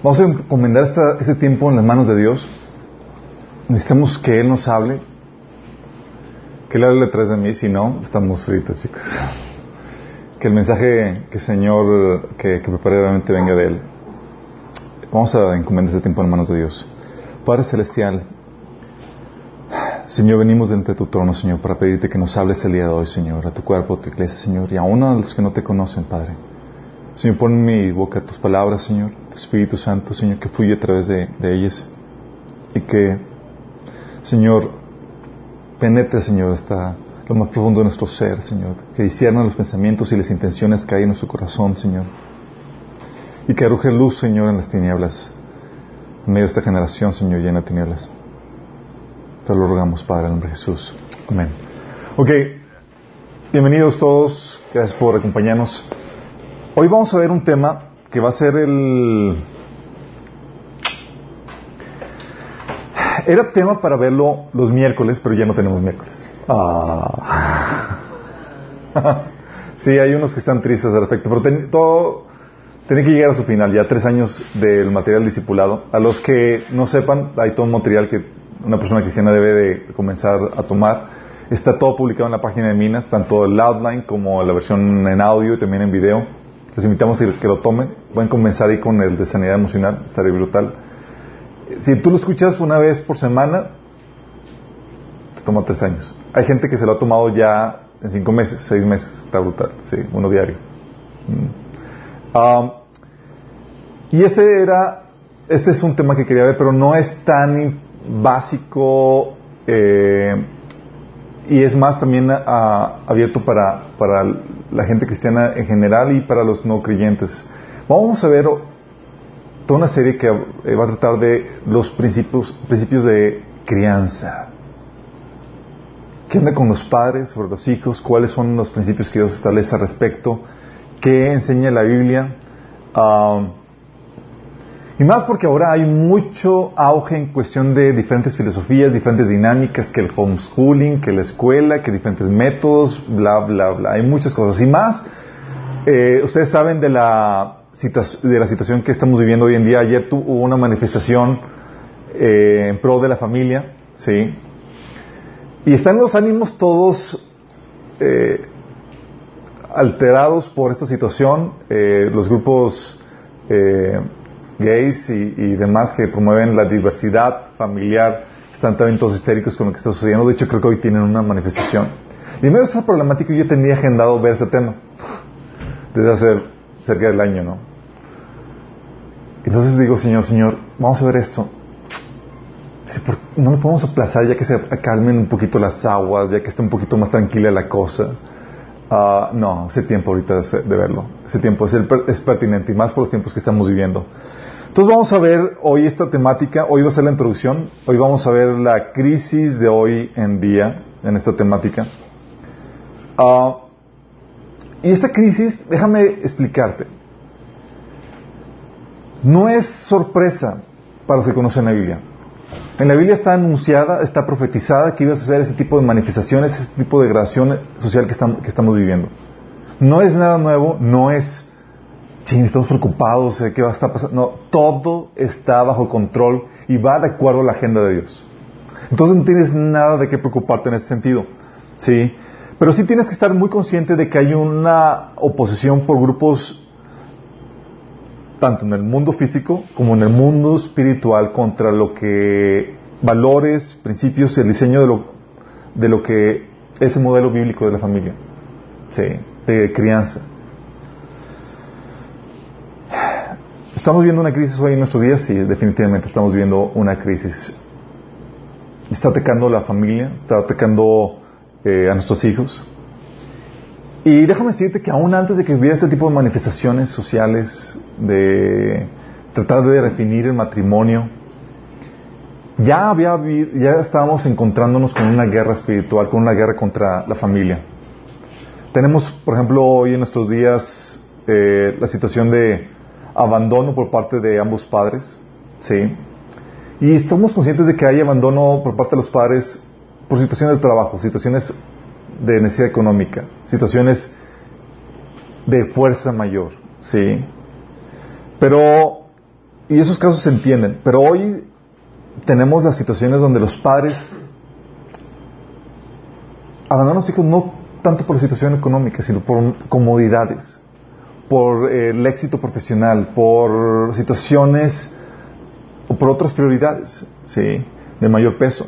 Vamos a encomendar este tiempo en las manos de Dios. Necesitamos que Él nos hable. Que Él hable detrás de mí, si no, estamos fritos, chicos. Que el mensaje que Señor, que, que preparé realmente venga de Él. Vamos a encomendar este tiempo en manos de Dios. Padre Celestial, Señor, venimos de tu trono, Señor, para pedirte que nos hables el día de hoy, Señor, a tu cuerpo, a tu iglesia, Señor, y aún a los que no te conocen, Padre. Señor, pon en mi boca tus palabras, Señor, tu Espíritu Santo, Señor, que fluye a través de, ellas y que, Señor, penetre, Señor, hasta lo más profundo de nuestro ser, Señor, que discierna los pensamientos y las intenciones que hay en nuestro corazón, Señor, y que arroje luz, Señor, en las tinieblas, en medio de esta generación, Señor, llena de tinieblas. Te lo rogamos, Padre, en nombre de Jesús. Amén. Ok, bienvenidos todos, gracias por acompañarnos. Hoy vamos a ver un tema que va a ser el... Era tema para verlo los miércoles, pero ya no tenemos miércoles. Ah. sí, hay unos que están tristes al respecto, pero todo tiene que llegar a su final, ya tres años del material discipulado. A los que no sepan, hay todo un material que una persona cristiana debe de comenzar a tomar. Está todo publicado en la página de Minas, tanto el outline como la versión en audio y también en video. Les invitamos a que lo tomen. Pueden comenzar ahí con el de sanidad emocional, estaría brutal. Si tú lo escuchas una vez por semana, te toma tres años. Hay gente que se lo ha tomado ya en cinco meses, seis meses, está brutal, sí, uno diario. Mm. Um, y ese era, este es un tema que quería ver, pero no es tan básico eh, y es más también abierto para, para la gente cristiana en general y para los no creyentes. Vamos a ver toda una serie que eh, va a tratar de los principios, principios de crianza. ¿Qué onda con los padres sobre los hijos? ¿Cuáles son los principios que Dios establece al respecto? ¿Qué enseña la Biblia? Ah, y más porque ahora hay mucho auge en cuestión de diferentes filosofías, diferentes dinámicas, que el homeschooling, que la escuela, que diferentes métodos, bla, bla, bla. Hay muchas cosas. Y más, eh, ustedes saben de la, de la situación que estamos viviendo hoy en día. Ayer hubo una manifestación eh, en pro de la familia, ¿sí? Y están los ánimos todos eh, alterados por esta situación. los grupos gays y, demás que promueven la diversidad familiar están también todos histéricos con lo que está sucediendo. De hecho, creo que hoy tienen una manifestación. Y en medio de esa problemática yo tenía agendado ver ese tema desde hace cerca del año, ¿no? Entonces digo, Señor, Señor, vamos a ver esto. no lo podemos aplazar ya que se calmen un poquito las aguas, ya que esté un poquito más tranquila la cosa. Ah, no, ese tiempo ahorita de verlo. Ese tiempo es, es pertinente y más por los tiempos que estamos viviendo. Entonces vamos a ver hoy esta temática, hoy va a ser la introducción, hoy vamos a ver la crisis de hoy en día en esta temática. Ah, y esta crisis, déjame explicarte, no es sorpresa para los que conocen la Biblia. En la Biblia está anunciada, está profetizada que iba a suceder ese tipo de manifestaciones, ese tipo de degradación social que estamos viviendo. No es nada nuevo, no es sí, estamos preocupados, ¿qué va a estar pasando? No, todo está bajo control y va de acuerdo a la agenda de Dios. Entonces no tienes nada de qué preocuparte en ese sentido, ¿sí? Pero sí tienes que estar muy consciente de que hay una oposición por grupos tanto en el mundo físico como en el mundo espiritual contra lo que valores, principios el diseño de lo, de lo que es el modelo bíblico de la familia, ¿sí? de crianza. ¿Estamos viendo una crisis hoy en nuestros días? Sí, definitivamente estamos viendo una crisis. Está atacando la familia, está atacando eh, a nuestros hijos. Y déjame decirte que aún antes de que hubiera este tipo de manifestaciones sociales, de tratar de definir el matrimonio, ya, había, ya estábamos encontrándonos con una guerra espiritual, con una guerra contra la familia. Tenemos, por ejemplo, hoy en nuestros días eh, la situación de abandono por parte de ambos padres, ¿sí? Y estamos conscientes de que hay abandono por parte de los padres por situaciones de trabajo, situaciones de necesidad económica, situaciones de fuerza mayor, ¿sí? Pero y esos casos se entienden, pero hoy tenemos las situaciones donde los padres abandonan a los hijos no tanto por la situación económica, sino por comodidades, por eh, el éxito profesional, por situaciones o por otras prioridades, ¿sí? De mayor peso.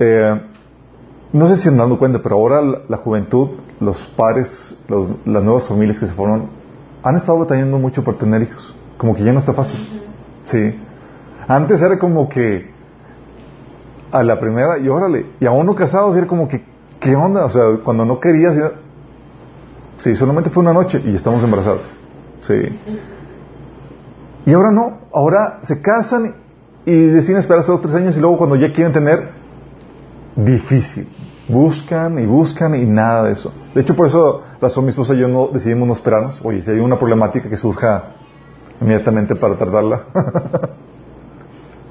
Eh, no sé si han dado cuenta, pero ahora la, juventud, los padres, las nuevas familias que se forman, han estado batallando mucho por tener hijos. Como que ya no está fácil. Sí. Antes era como que a la primera, y órale, y a uno casado era como que, ¿qué onda? O sea, cuando no querías, sí, solamente fue una noche y estamos embarazados. Sí. Y ahora no, ahora se casan y deciden esperar hasta dos tres años y luego cuando ya quieren tener, difícil. Buscan y buscan y nada de eso. De hecho, por eso razón mi esposa y yo no decidimos no esperarnos. Oye, si hay una problemática que surja inmediatamente para tratarla.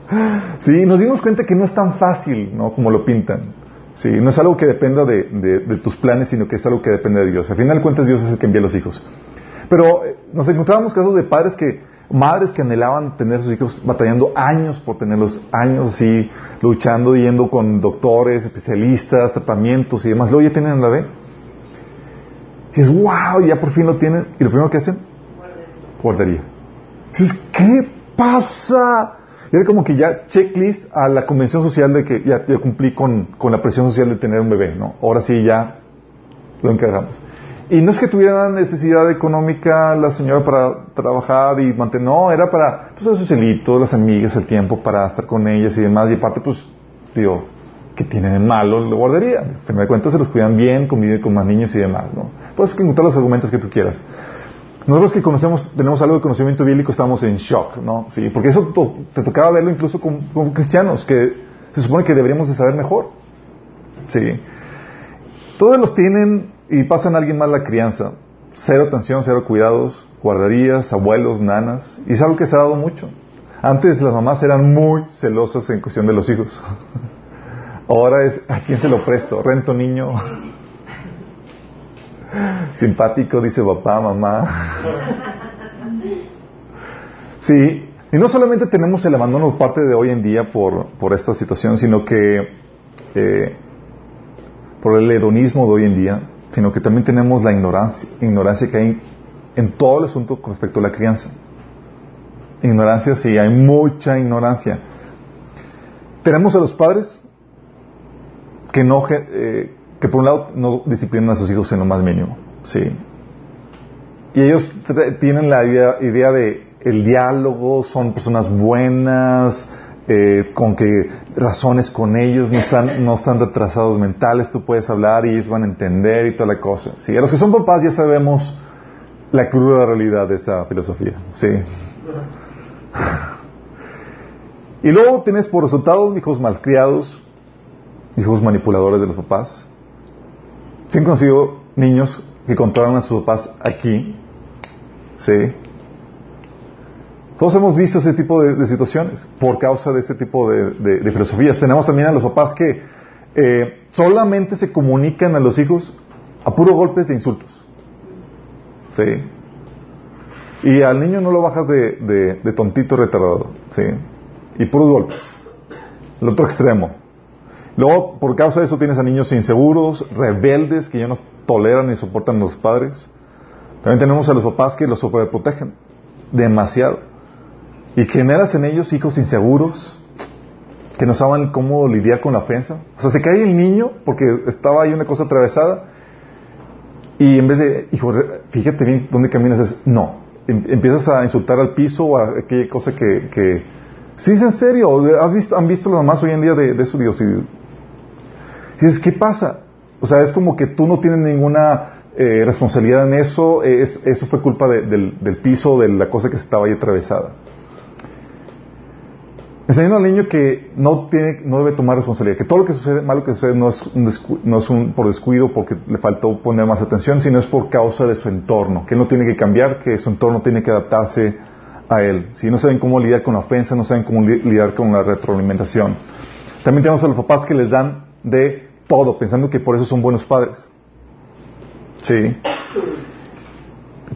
sí, nos dimos cuenta que no es tan fácil, ¿no? Como lo pintan. Sí, no es algo que dependa de, de, tus planes, sino que es algo que depende de Dios. Al final de cuentas, Dios es el que envía a los hijos. Pero eh, nos encontrábamos casos de padres que, madres que anhelaban tener a sus hijos batallando años por tenerlos, años así, luchando, yendo con doctores, especialistas, tratamientos y demás. Luego ya tienen la B. Y es wow, ya por fin lo tienen. ¿Y lo primero que hacen? Guardería. Dices, ¿qué pasa? Era como que ya checklist a la convención social de que ya, cumplí con, con, la presión social de tener un bebé, ¿no? Ahora sí ya lo encargamos. Y no es que tuviera necesidad económica la señora para trabajar y mantener, no, era para pues, el socialito, las amigas, el tiempo para estar con ellas y demás. Y aparte, pues, digo, que tienen en malo la guardería. A fin de cuentas se los cuidan bien, conviven con más niños y demás, ¿no? Puedes encontrar los argumentos que tú quieras. Nosotros que conocemos, tenemos algo de conocimiento bíblico, estamos en shock, ¿no? Sí, porque eso te tocaba verlo incluso con, cristianos, que se supone que deberíamos de saber mejor. Sí. Todos los tienen y pasan a alguien más la crianza. Cero atención, cero cuidados, guarderías, abuelos, nanas. Y es algo que se ha dado mucho. Antes las mamás eran muy celosas en cuestión de los hijos. Ahora es, ¿a quién se lo presto? ¿Rento niño? Simpático, dice papá, mamá. Sí, y no solamente tenemos el abandono parte de hoy en día por, por esta situación, sino que eh, por el hedonismo de hoy en día, sino que también tenemos la ignorancia, ignorancia que hay en todo el asunto con respecto a la crianza. Ignorancia, sí, hay mucha ignorancia. Tenemos a los padres que no, eh, que por un lado no disciplinan a sus hijos en lo más mínimo, sí. Y ellos tienen la idea, idea de el diálogo, son personas buenas, eh, con que razones con ellos, no están, no están retrasados mentales, tú puedes hablar y ellos van a entender y toda la cosa. Sí, a los que son papás ya sabemos la cruda realidad de esa filosofía, sí. Y luego tienes por resultado hijos malcriados, hijos manipuladores de los papás. Si han conocido niños que controlan a sus papás aquí, ¿sí? Todos hemos visto ese tipo de, situaciones por causa de este tipo de, filosofías. Tenemos también a los papás que eh, solamente se comunican a los hijos a puros golpes e insultos. ¿Sí? Y al niño no lo bajas de, tontito retardado. ¿Sí? Y puros golpes. El otro extremo. Luego, por causa de eso, tienes a niños inseguros, rebeldes, que ya no toleran ni soportan a los padres. También tenemos a los papás que los sobreprotegen demasiado. Y generas en ellos hijos inseguros, que no saben cómo lidiar con la ofensa. O sea, se cae el niño porque estaba ahí una cosa atravesada y en vez de, hijo, fíjate bien dónde caminas, es no. Em, empiezas a insultar al piso o a aquella cosa que, que... Sí, es en serio. ¿Has visto, ¿Han visto las mamás hoy en día de, eso? Dios? Y dices, ¿qué pasa? O sea, es como que tú no tienes ninguna eh, responsabilidad en eso. Es, eso fue culpa del, piso, de la cosa que estaba ahí atravesada. Enseñando al niño que no, tiene, no debe tomar responsabilidad, que todo lo que sucede, malo que sucede, no es, no es un, por descuido porque le faltó poner más atención, sino es por causa de su entorno, que él no tiene que cambiar, que su entorno tiene que adaptarse a él. Si no saben cómo lidiar con la ofensa, no saben cómo lidiar con la retroalimentación. También tenemos a los papás que les dan de todo, pensando que por eso son buenos padres. Sí.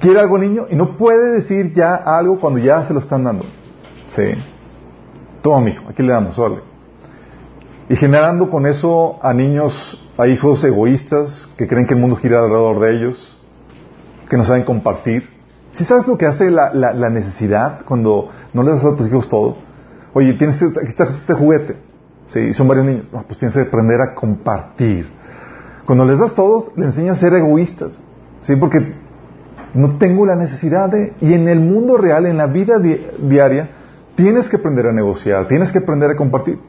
Quiere algo niño y no puede decir ya algo cuando ya se lo están dando. Sí. Toma, hijo, aquí le damos, órale. Y generando con eso a niños, a hijos egoístas que creen que el mundo gira alrededor de ellos, que no saben compartir. ¿Sí sabes lo que hace la, la, necesidad cuando no le das a tus hijos todo? Oye, tienes este, aquí está este juguete. Sí, son varios niños. No, pues tienes que aprender a compartir. Cuando les das todos, le enseñas a ser egoístas. Sí, porque no tengo la necesidad de... Y en el mundo real, en la vida diaria, tienes que aprender a negociar, tienes que aprender a compartir.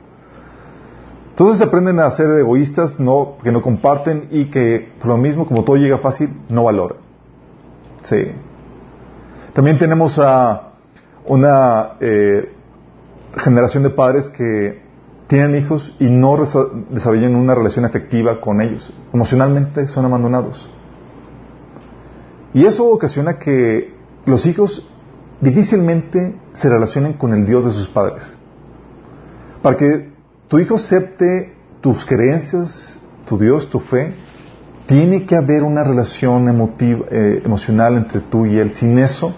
Entonces aprenden a ser egoístas, no, que no comparten y que por lo mismo, como todo llega fácil, no valoran. Sí. También tenemos a una eh, generación de padres que tienen hijos y no desarrollan una relación efectiva con ellos. Emocionalmente son abandonados. Y eso ocasiona que los hijos difícilmente se relacionen con el Dios de sus padres. Para que tu hijo acepte tus creencias, tu Dios, tu fe, tiene que haber una relación emotiva, eh, emocional entre tú y él. Sin eso,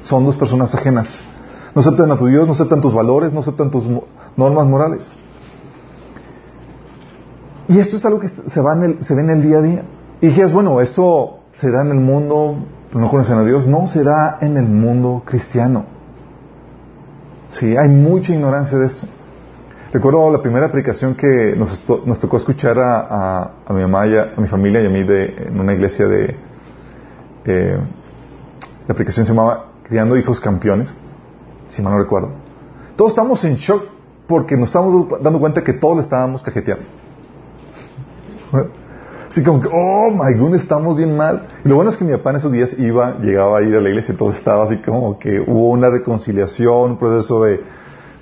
son dos personas ajenas. No aceptan a tu Dios, no aceptan tus valores, no aceptan tus normas morales. Y esto es algo que se, va se ve en el día a día. Y dices, bueno, esto se da en el mundo, no conocen a Dios, no se da en el mundo cristiano. Sí, hay mucha ignorancia de esto. Recuerdo la primera aplicación que nos, tocó escuchar a, mi mamá y a, mi familia y a mí de, en una iglesia de... Eh, la aplicación se llamaba Criando Hijos Campeones si mal no recuerdo. Todos estamos en shock porque nos estamos dando cuenta que todos le estábamos cajeteando. Así como que, oh my goodness, estamos bien mal. Y lo bueno es que mi papá en esos días iba, llegaba a ir a la iglesia todo estaba así como que hubo una reconciliación, un proceso de,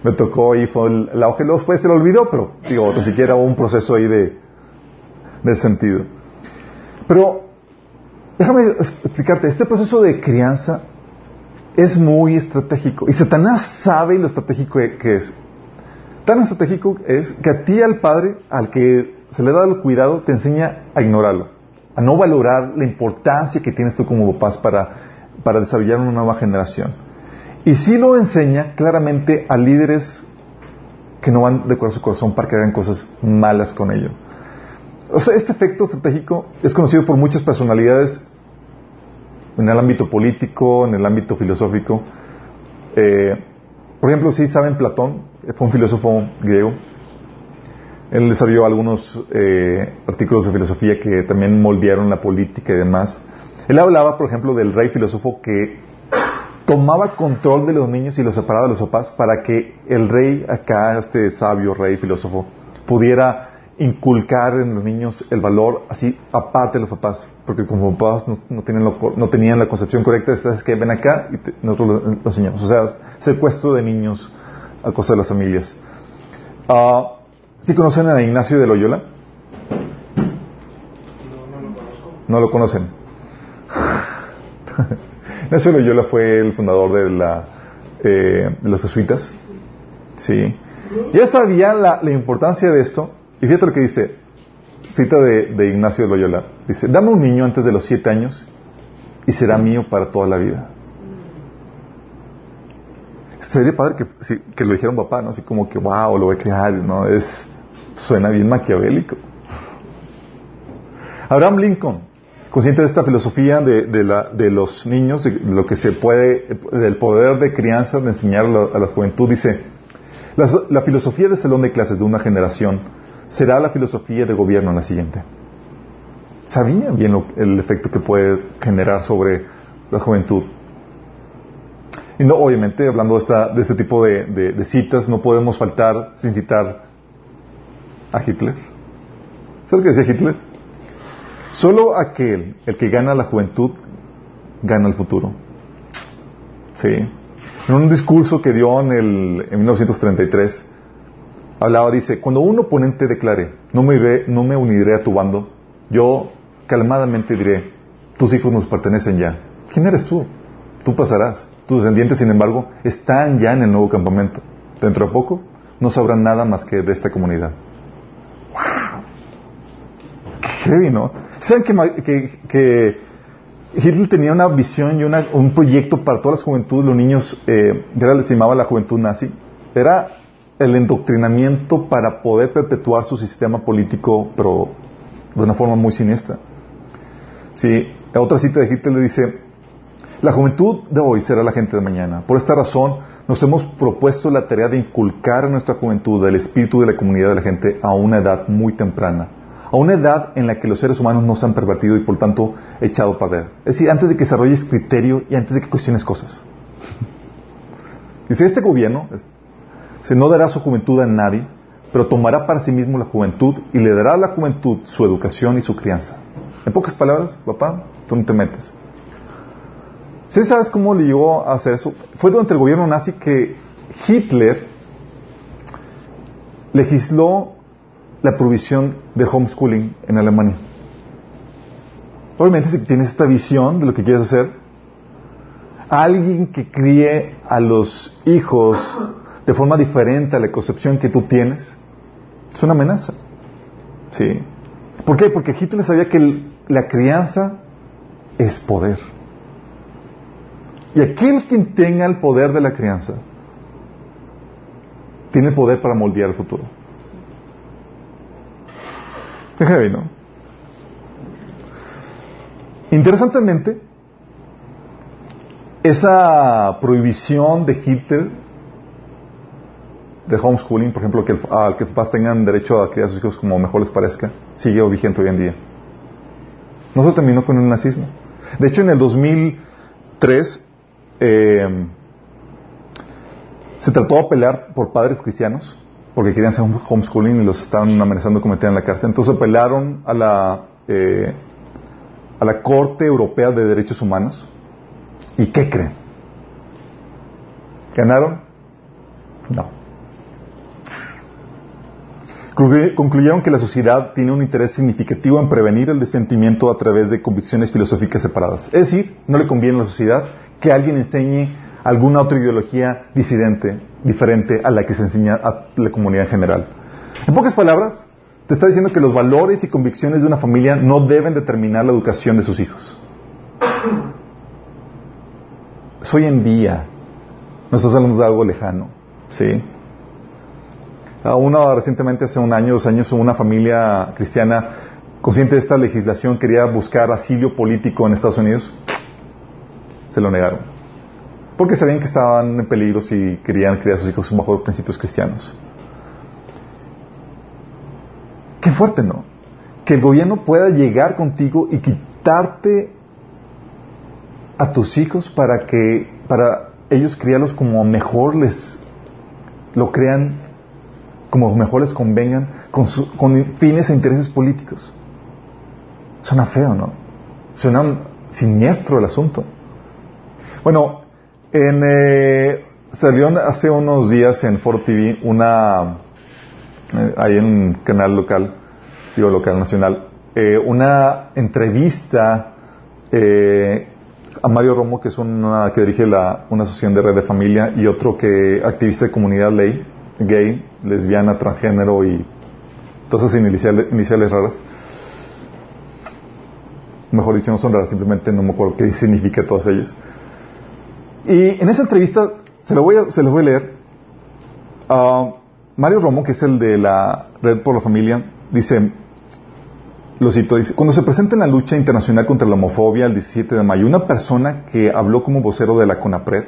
me tocó y fue el, la hoja, después se lo olvidó, pero digo, ni siquiera hubo un proceso ahí de, de sentido. Pero, déjame explicarte, este proceso de crianza es muy estratégico. Y Satanás sabe lo estratégico que es. Tan estratégico es que a ti, al padre, al que se le da el cuidado, te enseña a ignorarlo, a no valorar la importancia que tienes tú como papás para, para desarrollar una nueva generación. Y sí lo enseña claramente a líderes que no van de acuerdo a su corazón para que hagan cosas malas con ello. O sea, este efecto estratégico es conocido por muchas personalidades en el ámbito político, en el ámbito filosófico. Eh, por ejemplo, si saben Platón, fue un filósofo griego. Él desarrolló algunos eh, artículos de filosofía que también moldearon la política y demás. Él hablaba, por ejemplo, del rey filósofo que tomaba control de los niños y los separaba de los papás para que el rey, acá, este sabio rey filósofo, pudiera inculcar en los niños el valor así aparte de los papás, porque como papás no, no, tenían la concepción correcta, es que ven acá y nosotros lo, enseñamos. O sea, secuestro de niños a costa de las familias. Uh, ¿Sí conocen a Ignacio de Loyola? No, lo conocen. Ignacio de Loyola fue el fundador de, la, eh, de los jesuitas. Sí. Ya sabía la, la importancia de esto y fíjate lo que dice, cita de, Ignacio de Loyola. Dice, dame un niño antes de los siete años y será mío para toda la vida. Sería padre que, que lo dijera un papá, ¿no? Así como que, wow, lo voy a crear, ¿no? Es, suena bien maquiavélico. Abraham Lincoln, consciente de esta filosofía de, los niños, de lo que se puede, del poder de crianza, de enseñar a la, juventud, dice, la, filosofía de salón de clases de una generación será la filosofía de gobierno en la siguiente. Sabían bien el efecto que puede generar sobre la juventud. Y no, obviamente, hablando de, esta, de este tipo de, citas, no podemos faltar sin citar a Hitler. ¿Sabes lo que decía Hitler? Solo aquel, el que gana la juventud, gana el futuro. Sí. En un discurso que dio en, el, en 1933, hablaba, dice, cuando un oponente declare, no me, iré, no me uniré a tu bando, yo calmadamente diré, tus hijos nos pertenecen ya. ¿Quién eres tú? Tú pasarás. Tus descendientes, sin embargo, están ya en el nuevo campamento. Dentro de poco no sabrán nada más que de esta comunidad. ¡Wow! ¡Qué heavy, ¿no? ¿Saben que, Hitler tenía una visión y un proyecto para todas las juventudes, los niños, eh, era, se llamaba la juventud nazi. Era el endoctrinamiento para poder perpetuar su sistema político, pero de una forma muy siniestra. Sí, otra cita de Hitler le dice, la juventud de hoy será la gente de mañana. Por esta razón, nos hemos propuesto la tarea de inculcar en nuestra juventud el espíritu de la comunidad de la gente a una edad muy temprana, a una edad en la que los seres humanos no se han pervertido y por tanto echado a perder. Es decir, antes de que desarrolles criterio y antes de que cuestiones cosas. Dice, este gobierno se no dará su juventud a nadie, pero tomará para sí mismo la juventud y le dará a la juventud su educación y su crianza. En pocas palabras, papá, tú no te metes. ¿Sí sabes cómo le llegó a hacer eso? Fue durante el gobierno nazi que Hitler legisló la provisión de homeschooling en Alemania. Obviamente, si tienes esta visión de lo que quieres hacer, alguien que críe a los hijos de forma diferente a la concepción que tú tienes, es una amenaza. ¿Sí? ¿Por qué? Porque Hitler sabía que la crianza es poder. Y aquel quien tenga el poder de la crianza, tiene el poder para moldear el futuro. Heavy, ¿no? Interesantemente, esa prohibición de Hitler de homeschooling, por ejemplo, que al que papás tengan derecho a criar a sus hijos como mejor les parezca, sigue vigente hoy en día. No se terminó con el nazismo. De hecho, en el 2003 eh, se trató de pelear por padres cristianos porque querían hacer homeschooling y los estaban amenazando de meter en la cárcel. Entonces apelaron a la, eh, a la Corte Europea de Derechos Humanos. ¿Y qué creen? ¿Ganaron? No. Concluyeron que la sociedad tiene un interés significativo en prevenir el desentimiento a través de convicciones filosóficas separadas. Es decir, no le conviene a la sociedad que alguien enseñe alguna otra ideología disidente, diferente a la que se enseña a la comunidad en general. En pocas palabras, te está diciendo que los valores y convicciones de una familia no deben determinar la educación de sus hijos. Es hoy en día. Nosotros hablamos de algo lejano. ¿Sí? Una recientemente, hace un año, dos años, una familia cristiana consciente de esta legislación quería buscar asilo político en Estados Unidos. Se lo negaron. Porque sabían que estaban en peligro si querían criar a sus hijos bajo principios cristianos. Qué fuerte, ¿no? Que el gobierno pueda llegar contigo y quitarte a tus hijos para que, para ellos criarlos como mejor les lo crean como mejor les convengan, con, fines e intereses políticos. Suena feo, ¿no? Suena siniestro el asunto. Bueno, en, eh, salió hace unos días en Foro TV una, eh, en un canal local, digo local nacional, eh, una entrevista a Mario Romo, que es una que dirige la, una asociación de red de familia, y otro que activista de comunidad ley, gay, lesbiana, transgénero y todas esas iniciales, raras. Mejor dicho, no son raras, simplemente no me acuerdo qué significa todas ellas. Y en esa entrevista, se lo voy a, se voy a leer, Mario Romo, que es el de la Red por la Familia, dice, lo cito, dice, cuando se presenta en la lucha internacional contra la homofobia el 17 de mayo, una persona que habló como vocero de la CONAPRED,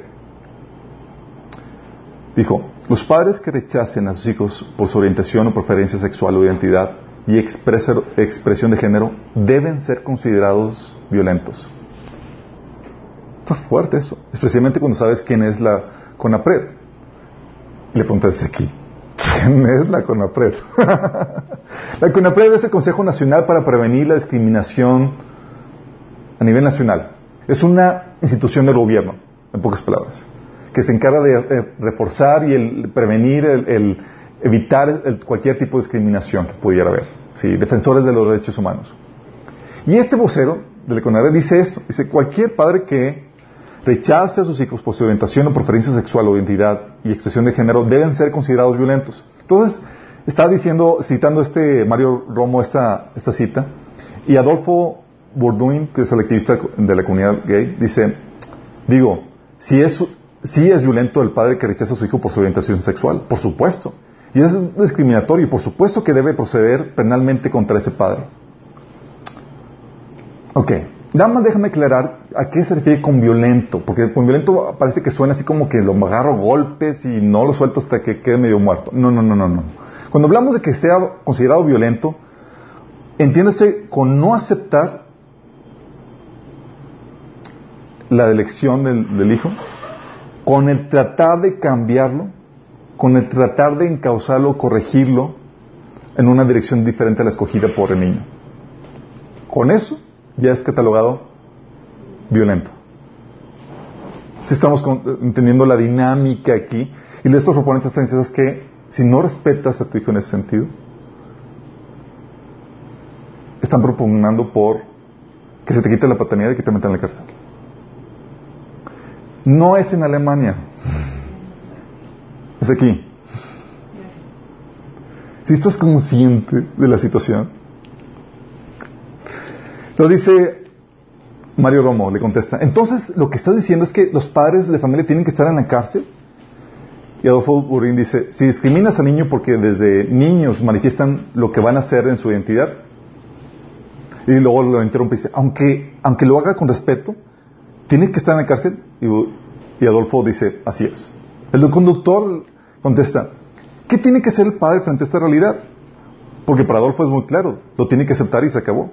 dijo, los padres que rechacen a sus hijos por su orientación o preferencia sexual o identidad y expresión de género deben ser considerados violentos. Está fuerte eso, especialmente cuando sabes quién es la CONAPRED. Le preguntas aquí, ¿quién es la CONAPRED? la CONAPRED es el Consejo Nacional para Prevenir la Discriminación a nivel nacional. Es una institución del gobierno, en pocas palabras que se encarga de eh, reforzar y el prevenir, el, evitar cualquier tipo de discriminación que pudiera haber. ¿sí? Defensores de los derechos humanos. Y este vocero de la dice esto, dice, cualquier padre que rechace a sus hijos por su orientación o preferencia sexual o identidad y expresión de género deben ser considerados violentos. Entonces, está diciendo, citando este Mario Romo esta, cita, y Adolfo Bourdain, que es el activista de la comunidad gay, dice, digo, si es, si es violento el padre que rechaza a su hijo por su orientación sexual, por supuesto. Y es discriminatorio y por supuesto que debe proceder penalmente contra ese padre. Ok, nada más déjame aclarar a qué se refiere con violento, porque con violento parece que suena así como que lo agarro golpes y no lo suelto hasta que quede medio muerto. No, no, no, no, no. Cuando hablamos de que sea considerado violento, entiéndase con no aceptar la elección del, hijo, con el tratar de cambiarlo, con el tratar de encauzarlo, corregirlo en una dirección diferente a la escogida por el niño. Con eso ya es catalogado violento. Si estamos entendiendo la dinámica aquí, y estos proponentes están diciendo que si no respetas a tu hijo en ese sentido, están proponiendo por que se te quite la paternidad y que te metan en la cárcel. No es en Alemania. Es aquí. Si estás consciente de la situación, lo dice Mario Romo, le contesta. Entonces, lo que estás diciendo es que los padres de familia tienen que estar en la cárcel. Y Adolfo Burín dice, si discriminas al niño porque desde niños manifiestan lo que van a hacer en su identidad, y luego lo interrumpe y dice, aunque, aunque lo haga con respeto, tiene que estar en la cárcel. Y, Adolfo dice, así es. El conductor contesta, ¿qué tiene que hacer el padre frente a esta realidad? Porque para Adolfo es muy claro, lo tiene que aceptar y se acabó.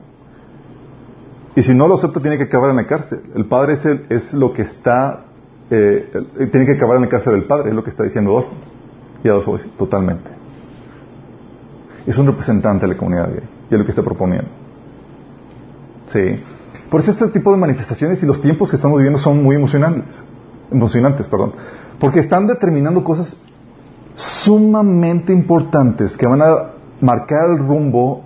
Y si no lo acepta, tiene que acabar en la cárcel. El padre es, es lo que está, eh, tiene que acabar en la cárcel del padre, es lo que está diciendo Adolfo. Y Adolfo dice, totalmente. Es un representante de la comunidad gay, y es lo que está proponiendo. Sí. Por eso este tipo de manifestaciones y los tiempos que estamos viviendo son muy emocionantes, emocionantes, perdón, porque están determinando cosas sumamente importantes que van a marcar el rumbo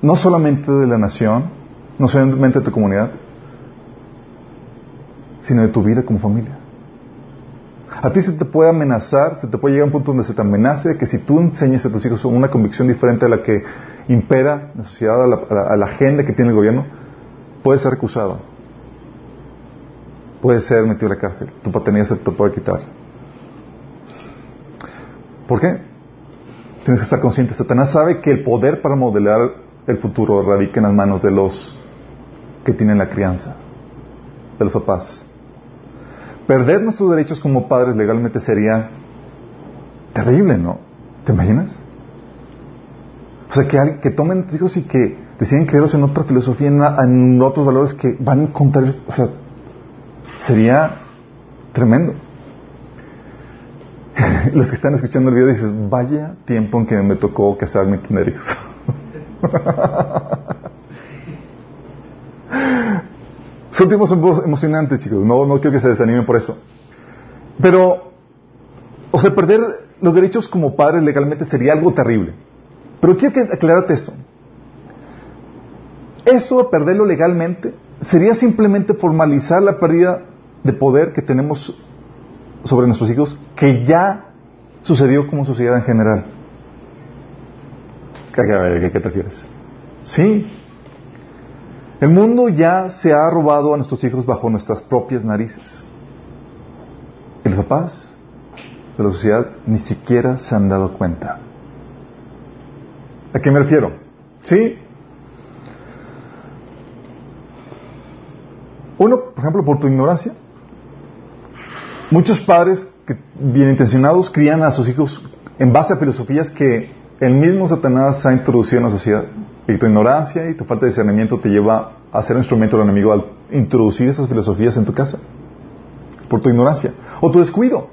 no solamente de la nación, no solamente de tu comunidad, sino de tu vida como familia. A ti se te puede amenazar, se te puede llegar a un punto donde se te amenace que si tú enseñas a tus hijos una convicción diferente a la que impera la sociedad, a la agenda que tiene el gobierno, puede ser recusado. Puede ser metido a la cárcel. Tu paternidad se te puede quitar. ¿Por qué? Tienes que estar consciente. Satanás sabe que el poder para modelar el futuro radica en las manos de los que tienen la crianza, de los papás. Perder nuestros derechos como padres legalmente sería terrible, ¿no? ¿Te imaginas? O sea, que, que tomen hijos y que deciden creerlos en otra filosofía, en, otros valores que van en contra O sea, sería tremendo. Los que están escuchando el video dices, vaya tiempo en que me tocó casarme y tener hijos. Son tiempos emocionantes, chicos. No, no quiero que se desanimen por eso. Pero, o sea, perder los derechos como padres legalmente sería algo terrible. Pero quiero que aclararte esto. Eso, perderlo legalmente, sería simplemente formalizar la pérdida de poder que tenemos sobre nuestros hijos, que ya sucedió como sociedad en general. ¿Qué, qué te refieres? Sí. El mundo ya se ha robado a nuestros hijos bajo nuestras propias narices. Y los papás de la sociedad ni siquiera se han dado cuenta. ¿A qué me refiero? Sí, Uno, por ejemplo, por tu ignorancia. Muchos padres bien intencionados crían a sus hijos en base a filosofías que el mismo Satanás ha introducido en la sociedad. Y tu ignorancia y tu falta de discernimiento te lleva a ser instrumento del enemigo al introducir esas filosofías en tu casa. Por tu ignorancia. O tu descuido.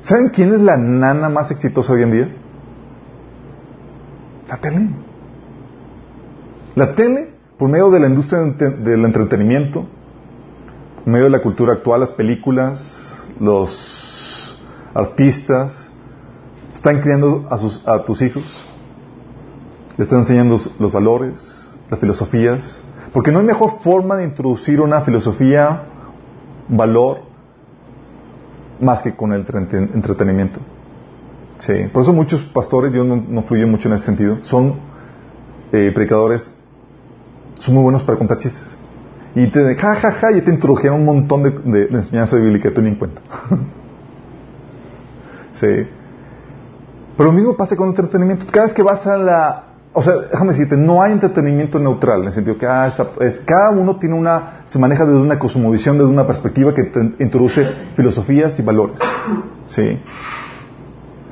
¿Saben quién es la nana más exitosa hoy en día? La tele. La tele por medio de la industria del entretenimiento, por medio de la cultura actual, las películas, los artistas, están criando a, sus, a tus hijos, les están enseñando los, valores, las filosofías, porque no hay mejor forma de introducir una filosofía, valor, más que con el entretenimiento. Sí, por eso muchos pastores, yo no, no fluyo mucho en ese sentido, son eh, predicadores son muy buenos para contar chistes. Y te, ja, y te introdujeron un montón de, de, de enseñanza bíblica ni en cuenta. sí. Pero lo mismo pasa con entretenimiento. Cada vez que vas a la... O sea, déjame decirte, no hay entretenimiento neutral, en el sentido que ah, es, cada uno tiene una... se maneja desde una cosmovisión, desde una perspectiva que te introduce filosofías y valores. ¿Sí?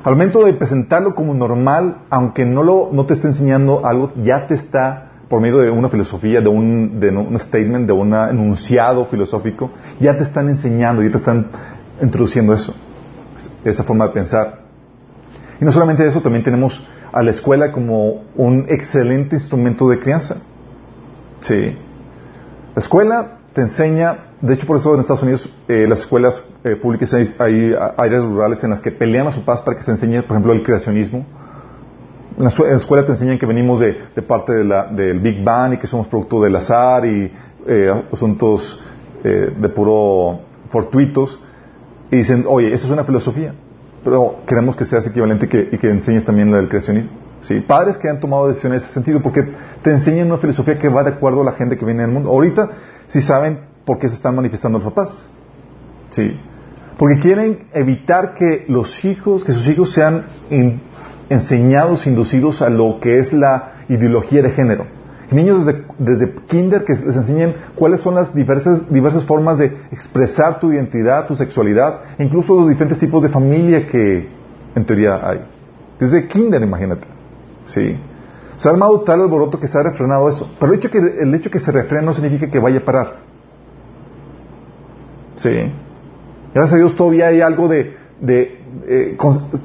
Al momento de presentarlo como normal, aunque no, lo, no te esté enseñando algo, ya te está, por medio de una filosofía, de un, de un statement, de un enunciado filosófico, ya te están enseñando, ya te están introduciendo eso, esa forma de pensar. Y no solamente eso, también tenemos a la escuela como un excelente instrumento de crianza. Sí. La escuela te enseña, de hecho por eso en Estados Unidos eh, las escuelas eh, públicas hay, hay, áreas rurales en las que pelean a su paz para que se enseñe, por ejemplo, el creacionismo. En la, escuela te enseñan que venimos de, parte de la, del Big Bang y que somos producto del azar y eh, asuntos eh, de puro fortuitos. Y dicen, oye, esa es una filosofía pero queremos que seas equivalente que, y que enseñes también lo del creacionismo. ¿sí? Padres que han tomado decisiones en ese sentido porque te enseñan una filosofía que va de acuerdo a la gente que viene del mundo. Ahorita sí saben por qué se están manifestando los papás. ¿sí? Porque quieren evitar que los hijos, que sus hijos sean enseñados, inducidos a lo que es la ideología de género niños desde, desde kinder que les enseñen cuáles son las diversas, diversas formas de expresar tu identidad, tu sexualidad, incluso los diferentes tipos de familia que en teoría hay. Desde kinder, imagínate. ¿Sí? Se ha armado tal alboroto que se ha refrenado eso. Pero el hecho que, el hecho que se refrene no significa que vaya a parar. ¿Sí? Gracias a Dios todavía hay algo de, de eh,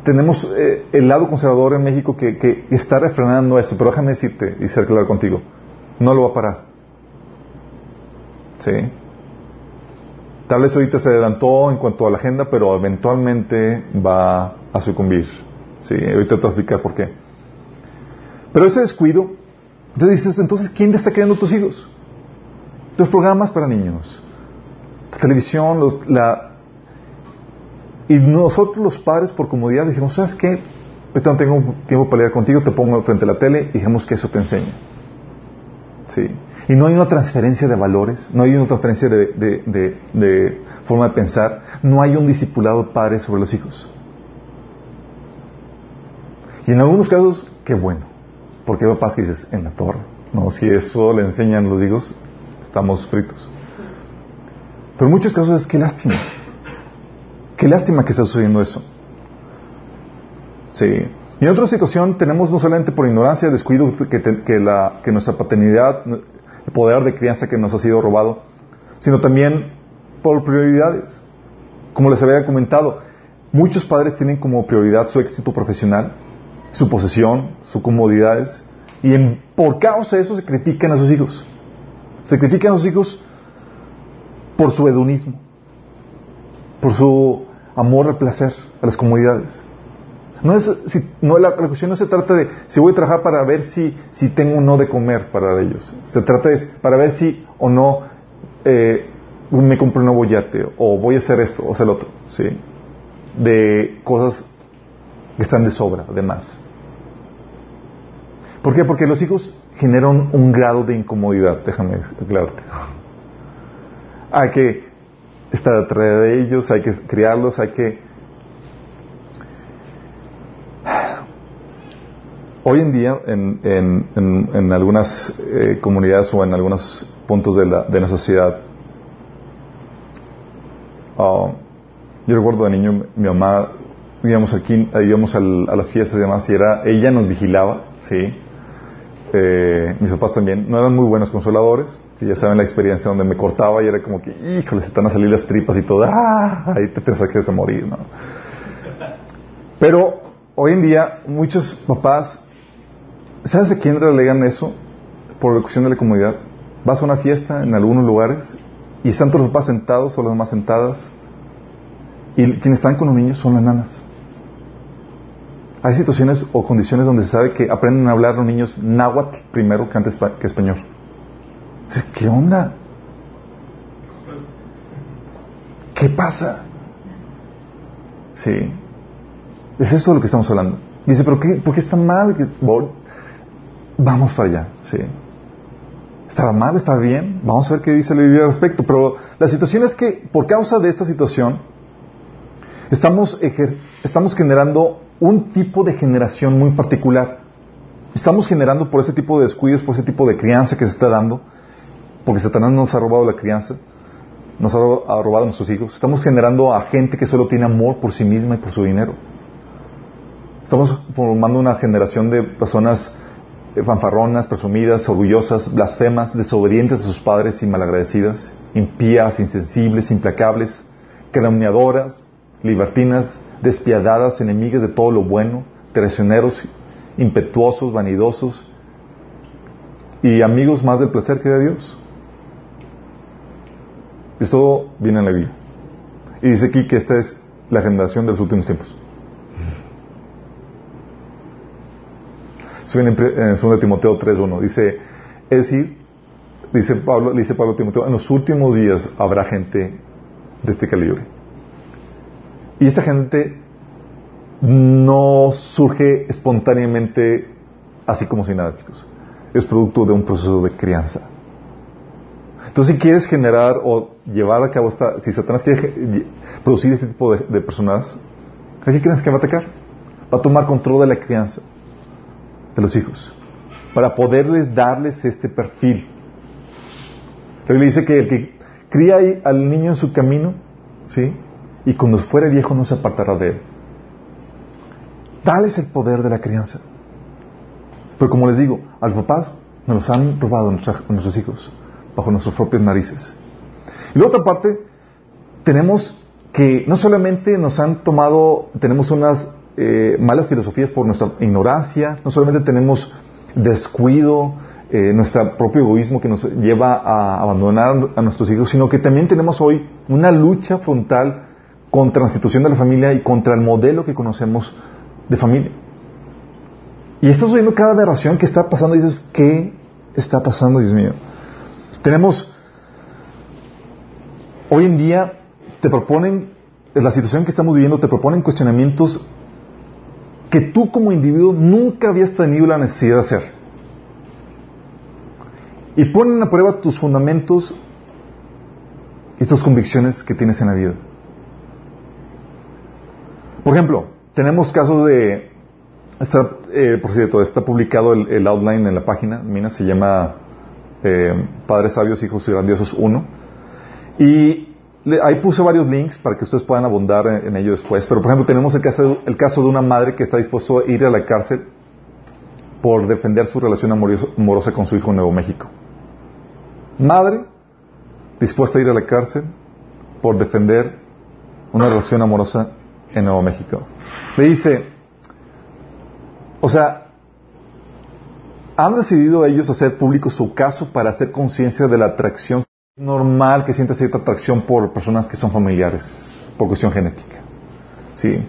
tenemos eh, el lado conservador en México que, que, está refrenando esto, pero déjame decirte y ser claro contigo no lo va a parar. ¿Sí? Tal vez ahorita se adelantó en cuanto a la agenda, pero eventualmente va a sucumbir. ¿Sí? Ahorita te voy a explicar por qué. Pero ese descuido, entonces dices, entonces, ¿quién te está creando tus hijos? Los programas para niños, la televisión, los, la... Y nosotros los padres, por comodidad, dijimos, ¿sabes qué? Ahorita no tengo tiempo para leer contigo, te pongo frente a la tele y dijimos que eso te enseña. Sí. Y no hay una transferencia de valores, no hay una transferencia de, forma de pensar, no hay un discipulado padre sobre los hijos. Y en algunos casos, qué bueno. Porque hay papás que dices, en la torre. No, si eso le enseñan los hijos, estamos fritos. Pero en muchos casos es qué lástima. Qué lástima que está sucediendo eso. Sí. Y en otra situación tenemos no solamente por ignorancia, descuido, que, nuestra paternidad, el poder de crianza que nos ha sido robado, sino también por prioridades. Como les había comentado, muchos padres tienen como prioridad su éxito profesional, su posesión, sus comodidades, y por causa de eso sacrifican a sus hijos. Sacrifican a sus hijos por su hedonismo, por su amor al placer, a las comodidades. No es, si, no, la, cuestión no se trata de si voy a trabajar para ver si, si tengo o no de comer para ellos. Se trata de para ver si o no eh, me compro un nuevo yate o voy a hacer esto o hacer lo otro. ¿sí? De cosas que están de sobra, de más. ¿Por qué? Porque los hijos generan un grado de incomodidad, déjame aclararte. Hay que estar atrás de ellos, hay que criarlos, hay que Hoy en día, en, en, en, algunas eh, comunidades o en algunos puntos de la, de la sociedad, uh, yo recuerdo de niño, mi mamá, íbamos aquí, íbamos al, a las fiestas y demás, y era, ella nos vigilaba, ¿sí? Eh, mis papás también, no eran muy buenos consoladores, ya saben la experiencia donde me cortaba y era como que, híjole, se están a salir las tripas y todo, ¡ah! Ahí te pensás que vas a morir, ¿no? Pero hoy en día muchos papás ¿Sabes a quién relegan eso? Por la cuestión de la comunidad. Vas a una fiesta en algunos lugares y están todos los papás sentados o las mamás sentadas y quienes están con los niños son las nanas. Hay situaciones o condiciones donde se sabe que aprenden a hablar los niños náhuatl primero que antes que español. ¿Qué onda? ¿Qué pasa? Sí. Es esto de lo que estamos hablando. Dice, ¿pero qué, por qué está mal? Vamos para allá, sí. ¿Estará mal? ¿Está bien? Vamos a ver qué dice la Biblia al respecto. Pero la situación es que, por causa de esta situación, estamos, estamos generando un tipo de generación muy particular. Estamos generando por ese tipo de descuidos, por ese tipo de crianza que se está dando, porque Satanás nos ha robado la crianza, nos ha robado a nuestros hijos. Estamos generando a gente que solo tiene amor por sí misma y por su dinero. Estamos formando una generación de personas eh, fanfarronas, presumidas, orgullosas, blasfemas, desobedientes a sus padres y malagradecidas, impías, insensibles, implacables, calumniadoras, libertinas, despiadadas, enemigas de todo lo bueno, traicioneros, impetuosos, vanidosos y amigos más del placer que de Dios. Esto viene en la Biblia. Y dice aquí que esta es la generación de los últimos tiempos. Eso viene en 2 Timoteo 3.1. Dice, es decir, dice Pablo, dice Pablo Timoteo, en los últimos días habrá gente de este calibre. Y esta gente no surge espontáneamente así como si nada, chicos. Es producto de un proceso de crianza. Entonces, si quieres generar o llevar a cabo esta, si Satanás quiere producir este tipo de, personas, ¿a qué crees que va a atacar? Va a tomar control de la crianza de los hijos para poderles darles este perfil. La Biblia dice que el que cría al niño en su camino, ¿sí? Y cuando fuere viejo no se apartará de él. Tal es el poder de la crianza. Pero como les digo, a los papás nos los han robado nuestros hijos bajo nuestras propias narices. Y la otra parte, tenemos que no solamente nos han tomado, tenemos unas eh, malas filosofías por nuestra ignorancia, no solamente tenemos descuido, eh, nuestro propio egoísmo que nos lleva a abandonar a nuestros hijos, sino que también tenemos hoy una lucha frontal contra la institución de la familia y contra el modelo que conocemos de familia. Y estás oyendo cada aberración que está pasando y dices, ¿qué está pasando, Dios mío? Tenemos, hoy en día, te proponen, en la situación que estamos viviendo, te proponen cuestionamientos que tú como individuo nunca habías tenido la necesidad de hacer. Y ponen a prueba tus fundamentos y tus convicciones que tienes en la vida. Por ejemplo, tenemos casos de, eh, por cierto, está publicado el, outline en la página, mina, se llama eh, Padres Sabios, Hijos y Grandiosos 1. Y ahí puse varios links para que ustedes puedan abundar en, ello después. Pero, por ejemplo, tenemos el caso, el caso de una madre que está dispuesta a ir a la cárcel por defender su relación amorosa con su hijo en Nuevo México. Madre dispuesta a ir a la cárcel por defender una relación amorosa en Nuevo México. Le dice, o sea, han decidido ellos hacer público su caso para hacer conciencia de la atracción normal que siente cierta atracción por personas que son familiares, por cuestión genética. ¿Sí?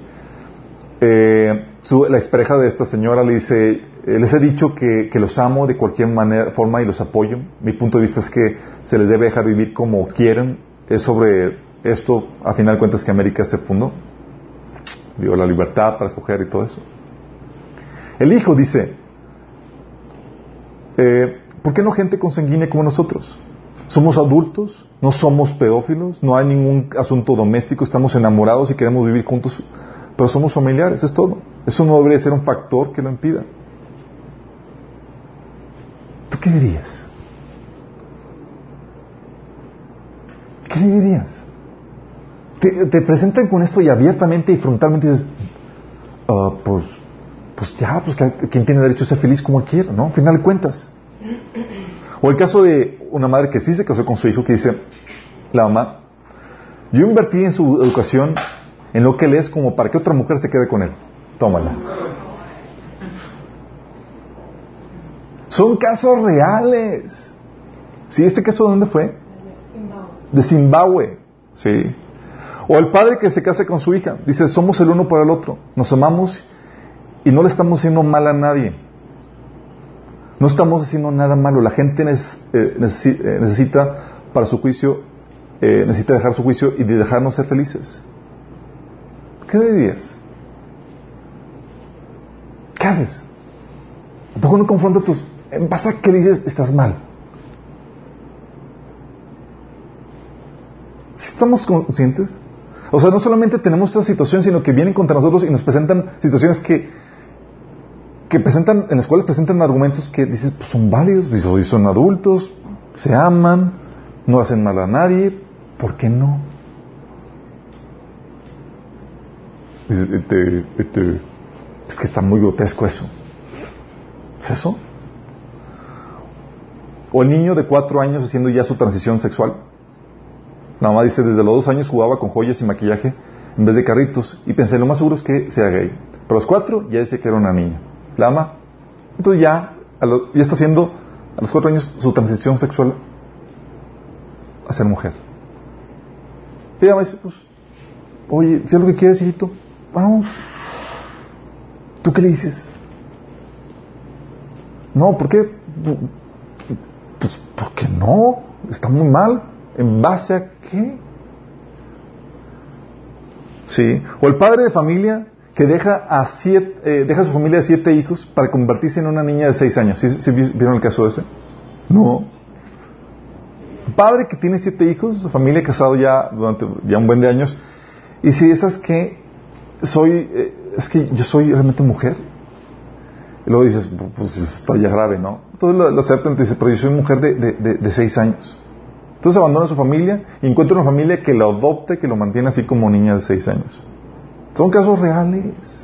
Eh, la expareja de esta señora le dice, eh, les he dicho que, los amo de cualquier manera, forma y los apoyo. Mi punto de vista es que se les debe dejar vivir como quieren. Es sobre esto, a final de cuentas, que América se fundó. Digo, la libertad para escoger y todo eso. El hijo dice, eh, ¿por qué no gente consanguínea como nosotros? Somos adultos, no somos pedófilos, no hay ningún asunto doméstico, estamos enamorados y queremos vivir juntos, pero somos familiares, es todo. Eso no debería ser un factor que lo impida. ¿Tú qué dirías? ¿Qué dirías? Te, presentan con esto y abiertamente y frontalmente dices, ah, pues pues ya, pues quien tiene derecho a ser feliz como quiera, ¿no? Al final de cuentas. O el caso de una madre que sí se casó con su hijo que dice, la mamá, yo invertí en su educación en lo que él es como para que otra mujer se quede con él. Tómala. Son casos reales. ¿Sí? ¿Este caso de dónde fue? De Zimbabue. Sí. O el padre que se casa con su hija. Dice, somos el uno para el otro. Nos amamos y no le estamos haciendo mal a nadie. No estamos haciendo nada malo. La gente eh, eh, necesita, para su juicio, eh, necesita dejar su juicio y dejarnos ser felices. ¿Qué dirías? ¿Qué haces? ¿Por qué no confronta tus... Pasa que dices, estás mal. Si estamos conscientes, o sea, no solamente tenemos esta situación, sino que vienen contra nosotros y nos presentan situaciones que, que presentan, en las cuales presentan argumentos que dices, pues son válidos, son adultos, se aman, no hacen mal a nadie, ¿por qué no? Este, este, es que está muy grotesco eso. ¿Es eso? O el niño de cuatro años haciendo ya su transición sexual. La mamá dice, desde los dos años jugaba con joyas y maquillaje en vez de carritos y pensé, lo más seguro es que sea gay. Pero a los cuatro ya decía que era una niña. La ama. Entonces ya, ya está haciendo a los cuatro años su transición sexual a ser mujer. Y ella me dice, pues, oye, si es lo que quieres, hijito, vamos. ¿Tú qué le dices? No, ¿por qué? Pues porque no, está muy mal. ¿En base a qué? Sí. O el padre de familia que deja a, siete, eh, deja su familia de siete hijos para convertirse en una niña de seis años. ¿Sí, vieron el caso ese? No. Padre que tiene siete hijos, su familia casado ya durante ya un buen de años, y si esas que soy, eh, es que yo soy realmente mujer. Y luego dices, pues está ya grave, ¿no? Entonces lo, lo aceptan y te dice, pero yo soy mujer de, de, de seis años. Entonces abandona a su familia y encuentra una familia que lo adopte, que lo mantiene así como niña de seis años. Son casos reales.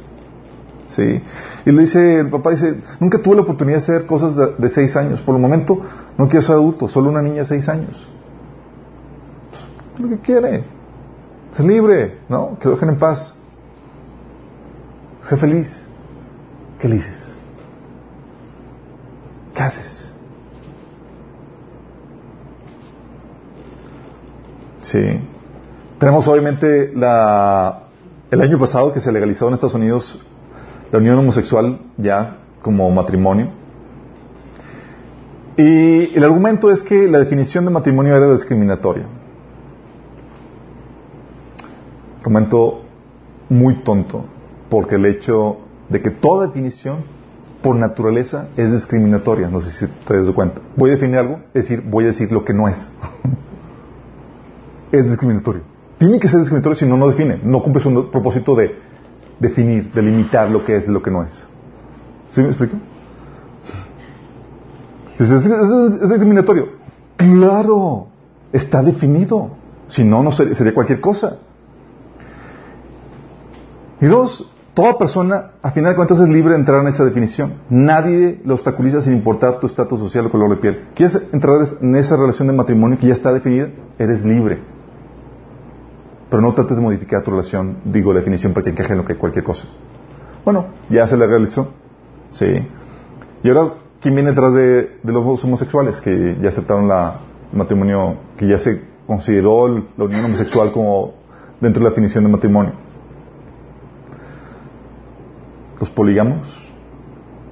¿Sí? Y le dice, el papá dice, nunca tuve la oportunidad de hacer cosas de, seis años. Por el momento no quiero ser adulto, solo una niña de seis años. Pues, lo que quiere. Es libre, ¿no? Que lo dejen en paz. Sé feliz. ¿Qué le dices? ¿Qué haces? Sí. Tenemos obviamente la, el año pasado que se legalizó en Estados Unidos la unión homosexual ya como matrimonio. Y el argumento es que la definición de matrimonio era discriminatoria. Argumento muy tonto, porque el hecho de que toda definición por naturaleza es discriminatoria, no sé si te das cuenta. Voy a definir algo, es decir, voy a decir lo que no es. es discriminatorio. Tiene que ser discriminatorio si no, no define. No cumple su propósito de definir, de limitar lo que es y lo que no es. ¿Sí me explico? ¿Es, discriminatorio? Claro, está definido. Si no, no sería, sería cualquier cosa. Y dos, toda persona, a final de cuentas, es libre de entrar en esa definición. Nadie lo obstaculiza sin importar tu estatus social o color de piel. ¿Quieres entrar en esa relación de matrimonio que ya está definida? Eres libre. Pero no trates de modificar tu relación, digo, la definición para que encaje en lo que cualquier cosa. Bueno, ya se le realizó. Sí. Y ahora, ¿quién viene detrás de, los homosexuales que ya aceptaron la, el matrimonio, que ya se consideró la unión homosexual como dentro de la definición de matrimonio? Los polígamos.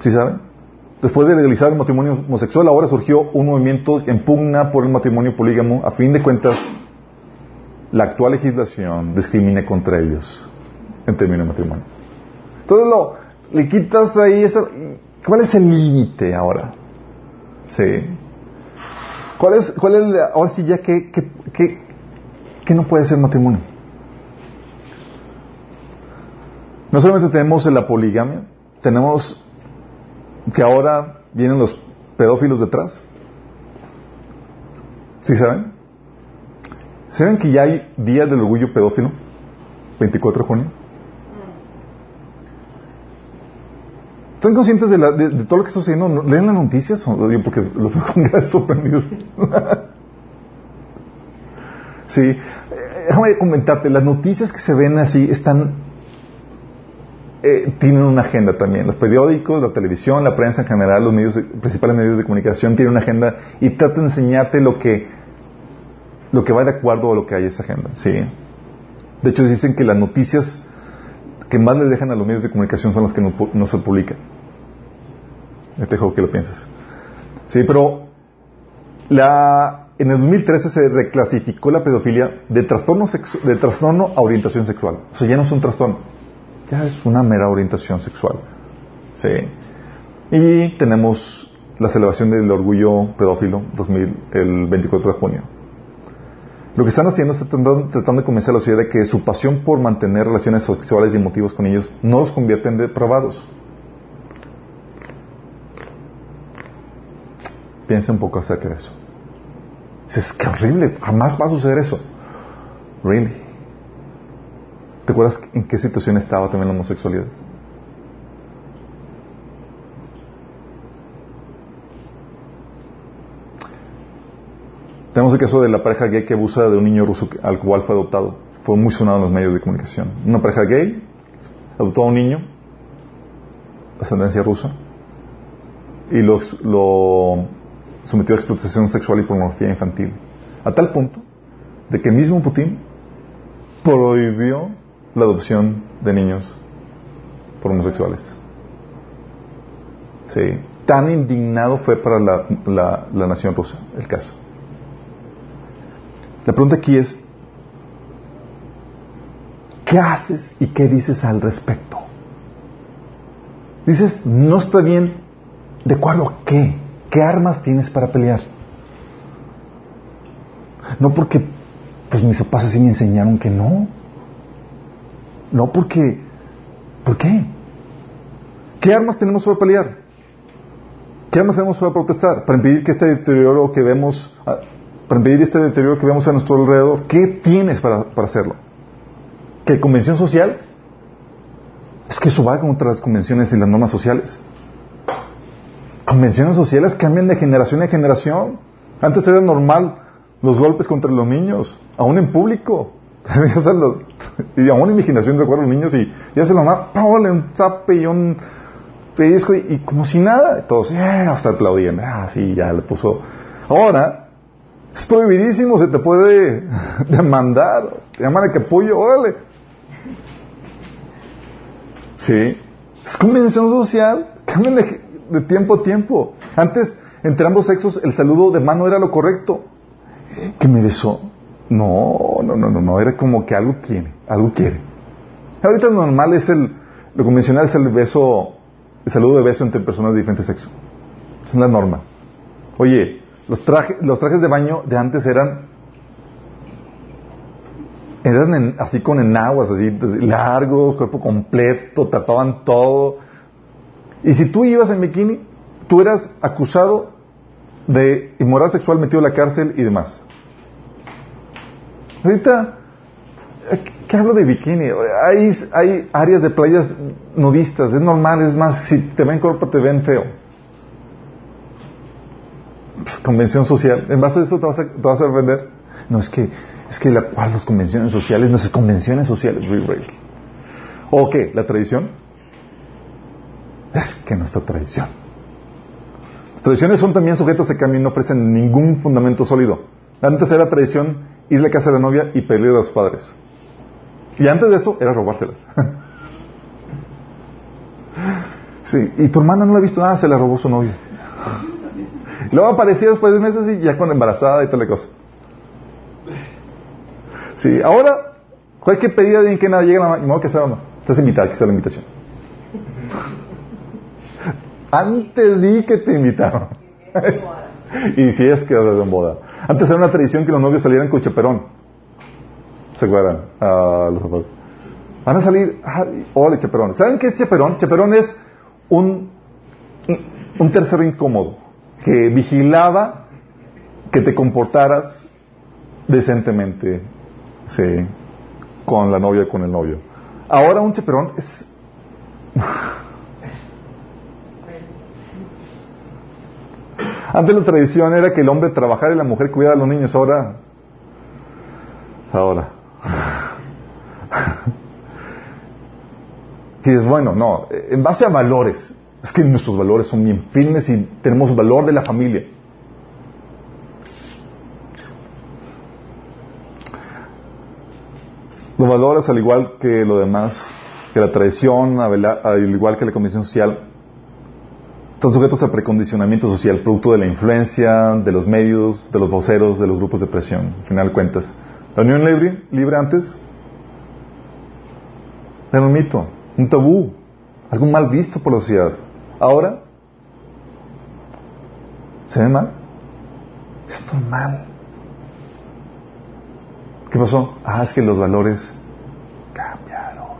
¿Sí saben? Después de legalizar el matrimonio homosexual, ahora surgió un movimiento en pugna por el matrimonio polígamo. A fin de cuentas, la actual legislación discrimina contra ellos en términos de matrimonio. Entonces lo, le quitas ahí esa... ¿Cuál es el límite ahora? ¿Sí? ¿Cuál es, cuál es ahora sí ya que, que, no puede ser matrimonio? No solamente tenemos la poligamia, tenemos que ahora vienen los pedófilos detrás. ¿Sí saben? ¿Saben que ya hay Día del Orgullo Pedófilo? 24 de junio. ¿Están conscientes de, todo lo que está sucediendo? ¿Leen las noticias? Porque grandes sorprendidos. sí. Eh, déjame comentarte, las noticias que se ven así están... Eh, tienen una agenda también. Los periódicos, la televisión, la prensa en general, los medios, principales medios de comunicación tienen una agenda y tratan de enseñarte lo que lo que va de acuerdo a lo que hay en esa agenda. Sí. De hecho, dicen que las noticias que más les dejan a los medios de comunicación son las que no, se publican. te dejo que lo pienses. Sí, pero la, en el 2013 se reclasificó la pedofilia de trastorno, de trastorno a orientación sexual. O sea, ya no es un trastorno, ya es una mera orientación sexual. Sí. Y tenemos la celebración del orgullo pedófilo 2000, el 24 de junio. Lo que están haciendo es tratando, tratando de convencer a la sociedad de que su pasión por mantener relaciones sexuales y emotivas con ellos no los convierte en depravados. Piensa un poco acerca de eso. Dices, qué horrible, jamás va a suceder eso. Really? ¿Te acuerdas en qué situación estaba también la homosexualidad? El caso de la pareja gay que abusa de un niño ruso al cual fue adoptado. Fue muy sonado en los medios de comunicación. Una pareja gay adoptó a un niño, de ascendencia rusa, y lo, lo sometió a explotación sexual y pornografía infantil. A tal punto de que mismo Putin prohibió la adopción de niños por homosexuales. Sí. Tan indignado fue para la, la nación rusa el caso. La pregunta aquí es, ¿qué haces y qué dices al respecto? Dices, no está bien, ¿de acuerdo a qué? ¿Qué armas tienes para pelear? No porque, pues mis papás así me enseñaron que no. No porque, ¿por qué? ¿Qué armas tenemos para pelear? ¿Qué armas tenemos para protestar? Para impedir que este deterioro que vemos ah, para impedir este deterioro que vemos a nuestro alrededor. ¿Qué tienes para, hacerlo? ¿Qué convención social? Es que eso va contra las convenciones y las normas sociales. Convenciones sociales cambian de generación en generación. Antes era normal los golpes contra los niños, aún en público. y aún en mi generación recuerdo a los niños y ya se la mamá, le un zape y un pellizco y, como si nada. Todos, eh, hasta aplaudían. Ah, sí, ya le puso. Ahora, es prohibidísimo, se te puede demandar. Te llaman a que apoyo, órale. Sí. Es convención social. Cambian de, tiempo a tiempo. Antes, entre ambos sexos, el saludo de mano era lo correcto. Que me besó. No, no, no, no, no. Era como que algo tiene, algo quiere. Ahorita lo normal es el, lo convencional es el beso, el saludo de beso entre personas de diferente sexo. es la norma. Oye, los, trajes, los trajes de baño de antes eran eran así con enaguas, así largos, cuerpo completo, tapaban todo. Y si tú ibas en bikini, tú eras acusado de inmoral sexual, metido en la cárcel y demás. Ahorita, ¿qué hablo de bikini? Hay, hay áreas de playas nudistas, es normal, es más, si te ven cuerpo, te ven feo. Pues, convención social. En base a eso te vas a, te vender. No, es que, es que la, ¿cuál las convenciones sociales? No, es convenciones sociales, ¿O qué? ¿La tradición? Es que nuestra tradición. Las tradiciones son también sujetas a cambio y no ofrecen ningún fundamento sólido. Antes era tradición ir a casa de la novia y pedirle a los padres. Y antes de eso era robárselas. sí, y tu hermana no la ha visto nada, se la robó su novia. Luego aparecía después de meses y ya con embarazada y tal cosa. Sí, ahora, cualquier pedida de que nada llega a la modo que sea o no. Estás invitada, aquí está la invitación. Antes di que te invitaron. y si es que en boda. Antes era una tradición que los novios salieran con chaperón. ¿Se acuerdan? Ah, Van a salir, ah, hola chaperón. ¿Saben qué es chaperón? Chaperón es un, un tercero incómodo que vigilaba que te comportaras decentemente sí, con la novia y con el novio. Ahora un chaperón es... Antes la tradición era que el hombre trabajara y la mujer cuidara a los niños. Ahora... Ahora... que es bueno, no, en base a valores. Es que nuestros valores son bien firmes y tenemos valor de la familia. Los valores, al igual que lo demás, que la tradición, al igual que la condición social, están sujetos al precondicionamiento social, producto de la influencia, de los medios, de los voceros, de los grupos de presión. Al final de cuentas, la unión libre, libre antes era un mito, un tabú, algo mal visto por la sociedad. Ahora, ¿se ve mal? Es normal. ¿Qué pasó? Ah, es que los valores cambiaron.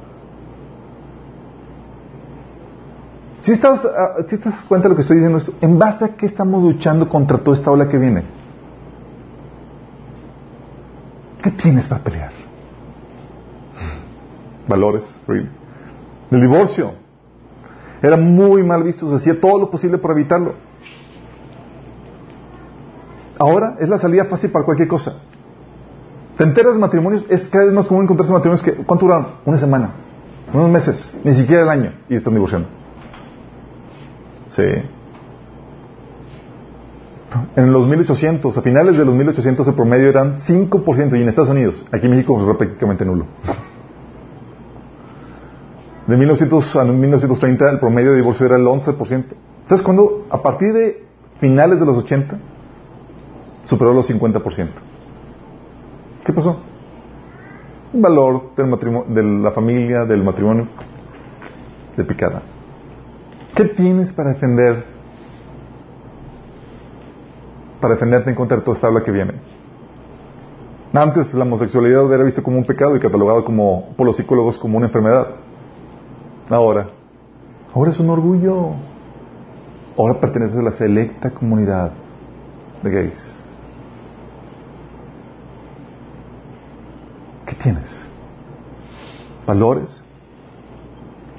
Si estás, te das cuenta de lo que estoy diciendo, esto, ¿en base a qué estamos luchando contra toda esta ola que viene? ¿Qué tienes para pelear? Valores, really. El divorcio. Era muy mal visto, hacía todo lo posible para evitarlo. Ahora es la salida fácil para cualquier cosa. Te enteras de matrimonios, es cada vez más común encontrarse matrimonios que, ¿cuánto duran? Una semana, unos meses, ni siquiera el año, y están divorciando. Sí. En los 1800, a finales de los 1800, el promedio eran 5%, y en Estados Unidos, aquí en México, es prácticamente nulo. De 1900 a 1930, el promedio de divorcio era el 11%. ¿Sabes cuándo? A partir de finales de los 80, superó los 50%. ¿Qué pasó? Un valor del matrimonio, de la familia, del matrimonio, de picada. ¿Qué tienes para defender? Para defenderte en contra de toda esta habla que viene. Antes la homosexualidad era vista como un pecado y catalogado como, por los psicólogos como una enfermedad. Ahora, ahora es un orgullo. Ahora perteneces a la selecta comunidad de gays. ¿Qué tienes? ¿Valores?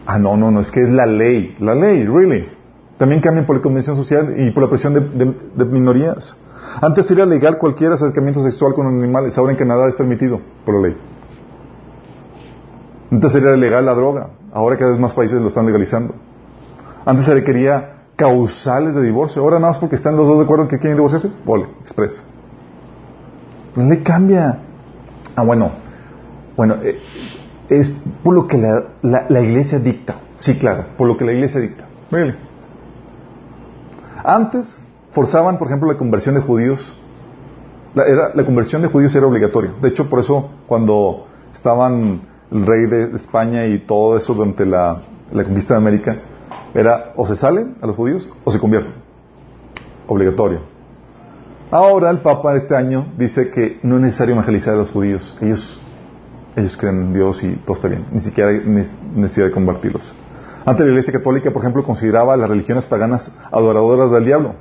Ah, no, no, no, es que es la ley. La ley, really. También cambian por la convención social y por la presión de, minorías. Antes era legal cualquier acercamiento sexual con animales, ahora en Canadá es permitido por la ley. Antes era legal la droga, ahora cada vez más países lo están legalizando. Antes se requería causales de divorcio, ahora nada más porque están los dos de acuerdo en que quieren divorciarse, vole, express. La ley cambia. Ah, bueno, bueno, eh, es por lo que la, la, iglesia dicta. Sí, claro, por lo que la iglesia dicta. Antes forzaban, por ejemplo, la conversión de judíos. Era, la conversión de judíos era obligatoria. De hecho, por eso cuando estaban el rey de España y todo eso durante la, conquista de América, era o se salen a los judíos o se convierten. Obligatorio. Ahora el Papa este año dice que no es necesario evangelizar a los judíos. Ellos ellos creen en Dios y todo está bien. Ni siquiera hay necesidad de convertirlos. Antes la Iglesia Católica, por ejemplo, consideraba las religiones paganas adoradoras del diablo.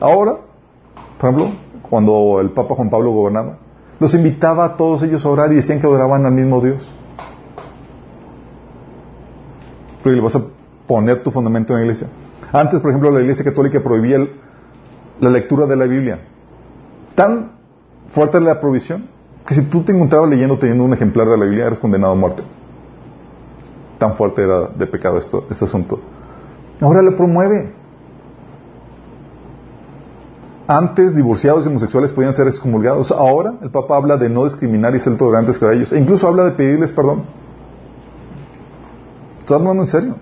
Ahora, por ejemplo, cuando el Papa Juan Pablo gobernaba, los invitaba a todos ellos a orar y decían que adoraban al mismo Dios. Pero le vas a poner tu fundamento en la iglesia. Antes, por ejemplo, la Iglesia Católica prohibía la lectura de la Biblia. Tan fuerte era la prohibición que si tú te encontrabas leyendo, teniendo un ejemplar de la Biblia, eres condenado a muerte. Tan fuerte era de pecado esto, este asunto. Ahora lo promueve. Antes, divorciados y homosexuales podían ser excomulgados. Ahora, el Papa habla de no discriminar y ser tolerantes con ellos. E incluso habla de pedirles perdón. ¿Estás hablando en serio?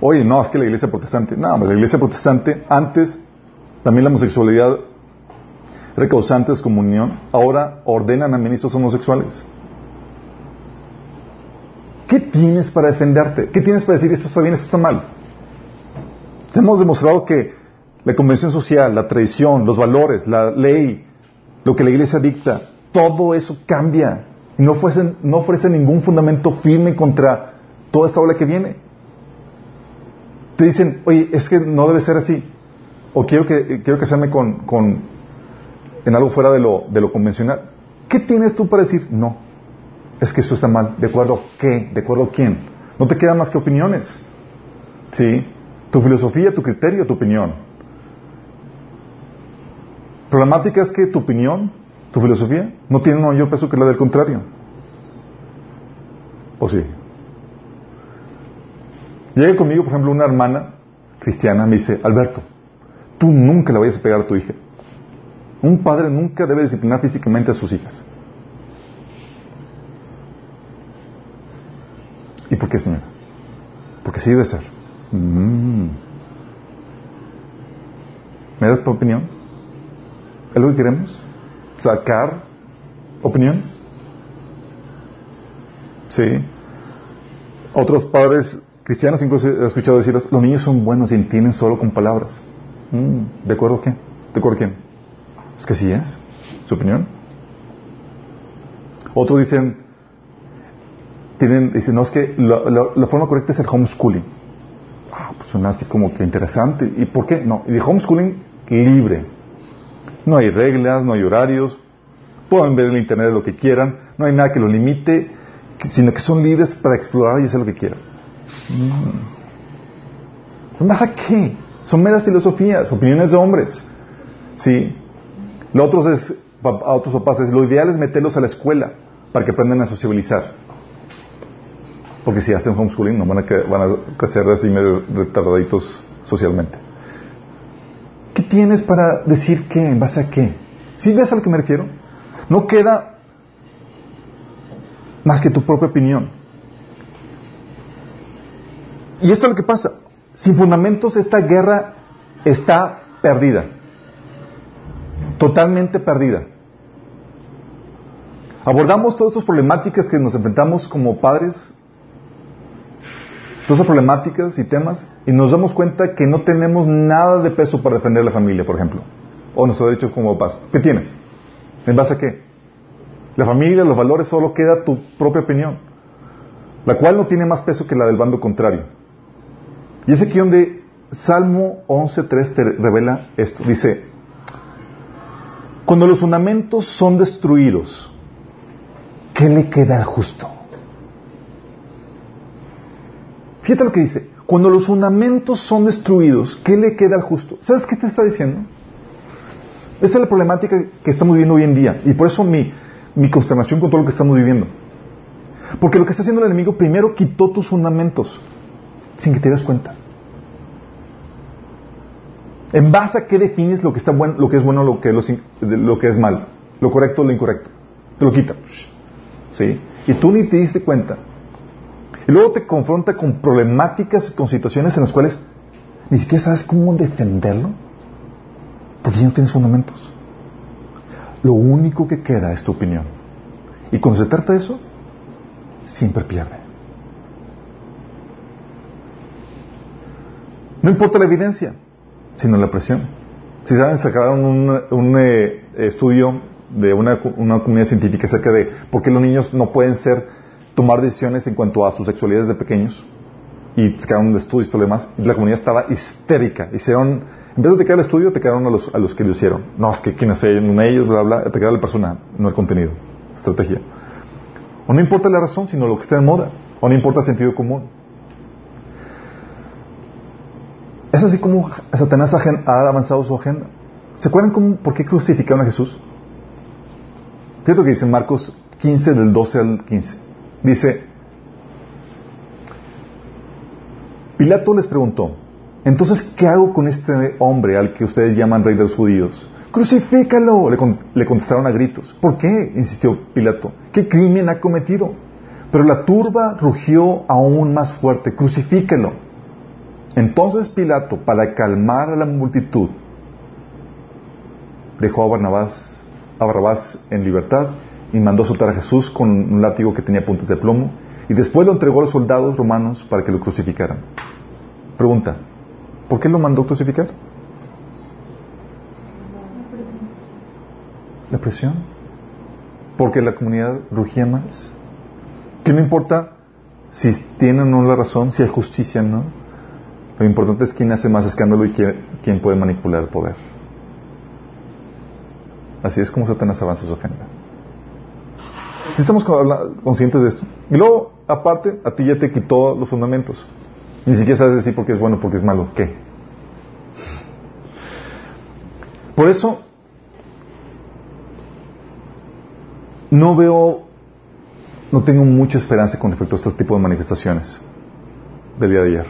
Oye, no, es que la iglesia protestante. No, la iglesia protestante, antes, también la homosexualidad recausantes comunión, ahora ordenan a ministros homosexuales. ¿Qué tienes para defenderte? ¿Qué tienes para decir esto está bien, esto está mal? hemos demostrado que la convención social, la tradición, los valores, la ley, lo que la iglesia dicta, todo eso cambia y no ofrece, no ofrece ningún fundamento firme contra toda esta ola que viene. Te dicen, oye, es que no debe ser así. O quiero que quiero casarme con, con en algo fuera de lo, de lo convencional. ¿Qué tienes tú para decir? No, es que eso está mal. ¿De acuerdo a qué? ¿De acuerdo a quién? No te quedan más que opiniones. ¿Sí? Tu filosofía, tu criterio, tu opinión. Problemática es que tu opinión, tu filosofía, no tiene un mayor peso que la del contrario. ¿O sí? Llega conmigo, por ejemplo, una hermana cristiana, me dice, Alberto, tú nunca le vayas a pegar a tu hija. Un padre nunca debe disciplinar físicamente a sus hijas. ¿Y por qué, señora? Porque sí debe ser. Mm. ¿Me das tu opinión? ¿Es lo que queremos? ¿Sacar opiniones? Sí. Otros padres cristianos incluso he escuchado decir, los niños son buenos y entienden solo con palabras. Mm. ¿De acuerdo qué? ¿De acuerdo quién? Es que sí es. ¿Su opinión? Otros dicen, tienen, dicen, no, es que la, forma correcta es el homeschooling. Ah, pues suena así como que interesante. ¿Y por qué? No, el homeschooling libre. No hay reglas, no hay horarios, pueden ver en internet lo que quieran, no hay nada que lo limite, sino que son libres para explorar y hacer lo que quieran. ¿Más a qué? Son meras filosofías, opiniones de hombres. ¿Sí? Lo otro es, a otros papás lo ideal es meterlos a la escuela para que aprendan a sociabilizar. Porque si hacen homeschooling no van a, van a ser así medio retardaditos socialmente. ¿Qué tienes para decir qué? ¿En base a qué? ¿Sí ves a lo que me refiero? No queda más que tu propia opinión. Y esto es lo que pasa. Sin fundamentos esta guerra está perdida. Totalmente perdida. Abordamos todas estas problemáticas que nos enfrentamos como padres, todas estas problemáticas y temas, y nos damos cuenta que no tenemos nada de peso para defender la familia, por ejemplo, o nuestros derechos como papás. ¿Qué tienes? ¿En base a qué? La familia, los valores, solo queda tu propia opinión, la cual no tiene más peso que la del bando contrario. Y es aquí donde Salmo 11.3 te revela esto. Dice, cuando los fundamentos son destruidos, ¿qué le queda al justo? Fíjate lo que dice. Cuando los fundamentos son destruidos, ¿qué le queda al justo? ¿Sabes qué te está diciendo? Esa es la problemática que estamos viviendo hoy en día. Y por eso mi, mi consternación con todo lo que estamos viviendo. Porque lo que está haciendo el enemigo primero quitó tus fundamentos sin que te des cuenta. ¿En base a qué defines lo que, está bueno, lo que es bueno lo que, lo que es mal? Lo correcto lo incorrecto. Te lo quita. ¿Sí? Y tú ni te diste cuenta. Y luego te confronta con problemáticas, con situaciones en las cuales ni siquiera sabes cómo defenderlo. Porque ya no tienes fundamentos. Lo único que queda es tu opinión. Y cuando se trata de eso, siempre pierde. No importa la evidencia, sino la presión. Si saben, sacaron un, un eh, estudio de una, una, comunidad científica acerca de por qué los niños no pueden ser, tomar decisiones en cuanto a su sexualidad desde pequeños. Y sacaron un estudio y todo lo demás. La comunidad estaba histérica. Hicieron en vez de atacar el estudio, quedaron a los, a los que lo hicieron. No, es que quienes en ellos, bla, bla, te a la persona, no el contenido, estrategia. O no importa la razón, sino lo que está de moda. O no importa el sentido común. Es así como Satanás ha avanzado su agenda. ¿Se acuerdan cómo, por qué crucificaron a Jesús? Fíjate lo que dice Marcos 15, del 12 al 15. Dice, Pilato les preguntó, entonces, ¿qué hago con este hombre al que ustedes llaman rey de los judíos? Crucifícalo, le, contestaron a gritos. ¿Por qué? insistió Pilato. ¿Qué crimen ha cometido? Pero la turba rugió aún más fuerte. Crucifícalo. Entonces Pilato, para calmar a la multitud, dejó a Barnabás, a en libertad y mandó soltar a Jesús con un látigo que tenía puntas de plomo y después lo entregó a los soldados romanos para que lo crucificaran. Pregunta, ¿Por qué lo mandó crucificar? La presión. Porque la comunidad rugía más. ¿Qué no importa si tiene o no la razón, si hay justicia o no? Lo importante es quién hace más escándalo y quién, puede manipular el poder. Así es como Satanás avanza su agenda. Si estamos conscientes de esto. Y luego, aparte, a ti ya te quitó los fundamentos. Ni siquiera sabes decir por qué es bueno, por qué es malo. ¿Qué? Por eso, no veo, no tengo mucha esperanza con respecto a este tipo de manifestaciones del día de ayer.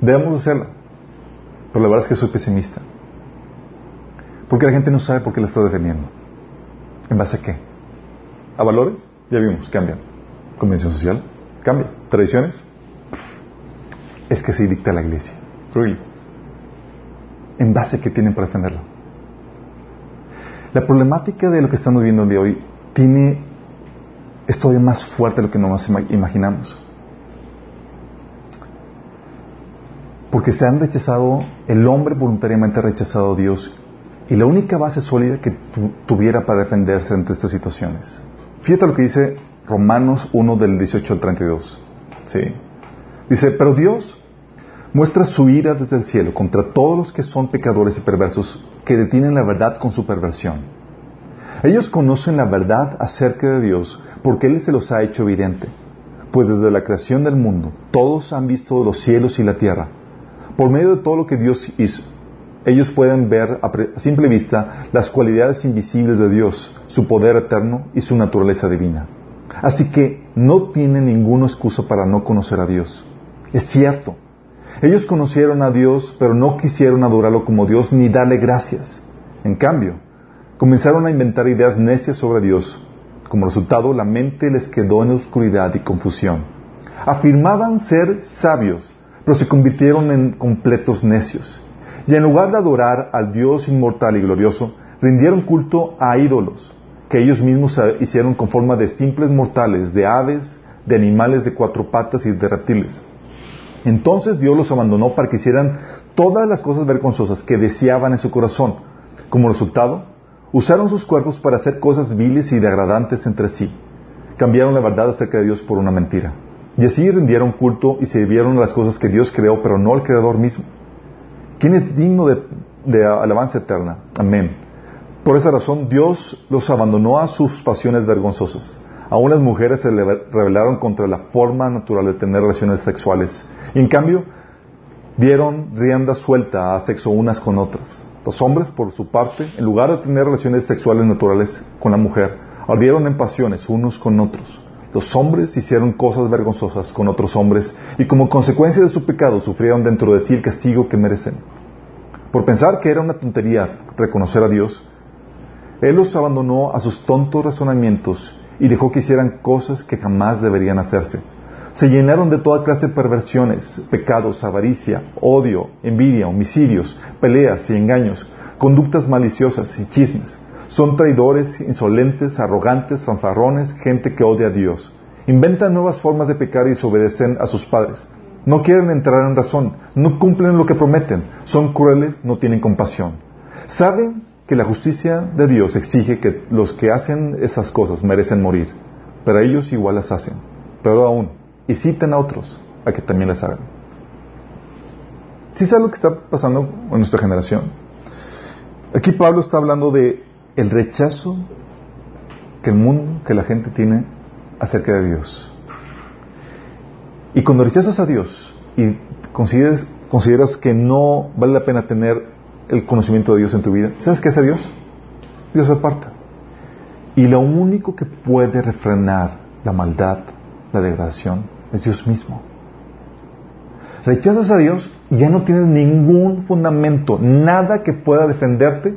Debemos hacerla, pero la verdad es que soy pesimista. Porque la gente no sabe por qué la está defendiendo. ¿En base a qué? ¿A valores? Ya vimos, cambian. Convención social, cambia. ¿Tradiciones? Es que se dicta la iglesia. ¿En base a qué tienen para defenderlo? La problemática de lo que estamos viendo el día de hoy tiene, es todavía más fuerte de lo que nos imaginamos. Porque se han rechazado, el hombre voluntariamente ha rechazado a Dios y la única base sólida que tuviera para defenderse ante estas situaciones. Fíjate lo que dice Romanos 1 del 18 al 32. ¿Sí? Dice, pero Dios muestra su ira desde el cielo contra todos los que son pecadores y perversos que detienen la verdad con su perversión. Ellos conocen la verdad acerca de Dios porque Él se los ha hecho evidente. Pues desde la creación del mundo, todos han visto los cielos y la tierra. Por medio de todo lo que Dios hizo, ellos pueden ver a simple vista las cualidades invisibles de Dios, su poder eterno y su naturaleza divina. Así que no tienen ninguna excusa para no conocer a Dios. Es cierto, ellos conocieron a Dios, pero no quisieron adorarlo como Dios ni darle gracias. En cambio, comenzaron a inventar ideas necias sobre Dios. Como resultado, la mente les quedó en oscuridad y confusión. Afirmaban ser sabios, pero se convirtieron en completos necios. Y en lugar de adorar al Dios inmortal y glorioso, rindieron culto a ídolos, que ellos mismos hicieron con forma de simples mortales, de aves, de animales de cuatro patas y de reptiles. Entonces Dios los abandonó para que hicieran todas las cosas vergonzosas que deseaban en su corazón. Como resultado, usaron sus cuerpos para hacer cosas viles y degradantes entre sí. Cambiaron la verdad acerca de Dios por una mentira. Y así rindieron culto y sirvieron las cosas que Dios creó, pero no al Creador mismo. ¿Quién es digno de, alabanza eterna? Amén. Por esa razón Dios los abandonó a sus pasiones vergonzosas. Aún las mujeres se rebelaron contra la forma natural de tener relaciones sexuales. Y en cambio, dieron rienda suelta a sexo unas con otras. Los hombres, por su parte, en lugar de tener relaciones sexuales naturales con la mujer, ardieron en pasiones unos con otros. Los hombres hicieron cosas vergonzosas con otros hombres y como consecuencia de su pecado sufrieron dentro de sí el castigo que merecen. Por pensar que era una tontería reconocer a Dios, Él los abandonó a sus tontos razonamientos y dejó que hicieran cosas que jamás deberían hacerse. Se llenaron de toda clase de perversiones, pecados, avaricia, odio, envidia, homicidios, peleas y engaños, conductas maliciosas y chismes. Son traidores, insolentes, arrogantes, fanfarrones, gente que odia a Dios. Inventan nuevas formas de pecar y desobedecen a sus padres. No quieren entrar en razón, no cumplen lo que prometen, son crueles, no tienen compasión. Saben que la justicia de Dios exige que los que hacen esas cosas merecen morir, pero ellos igual las hacen. Pero aún, y a otros a que también las hagan. ¿Sí sabes lo que está pasando en nuestra generación? Aquí Pablo está hablando de el rechazo que el mundo, que la gente tiene acerca de Dios. Y cuando rechazas a Dios y consideras, que no vale la pena tener el conocimiento de Dios en tu vida, ¿sabes qué hace Dios? Dios aparta. Y lo único que puede refrenar la maldad, la degradación, es Dios mismo. Rechazas a Dios ya no tienes ningún fundamento, nada que pueda defenderte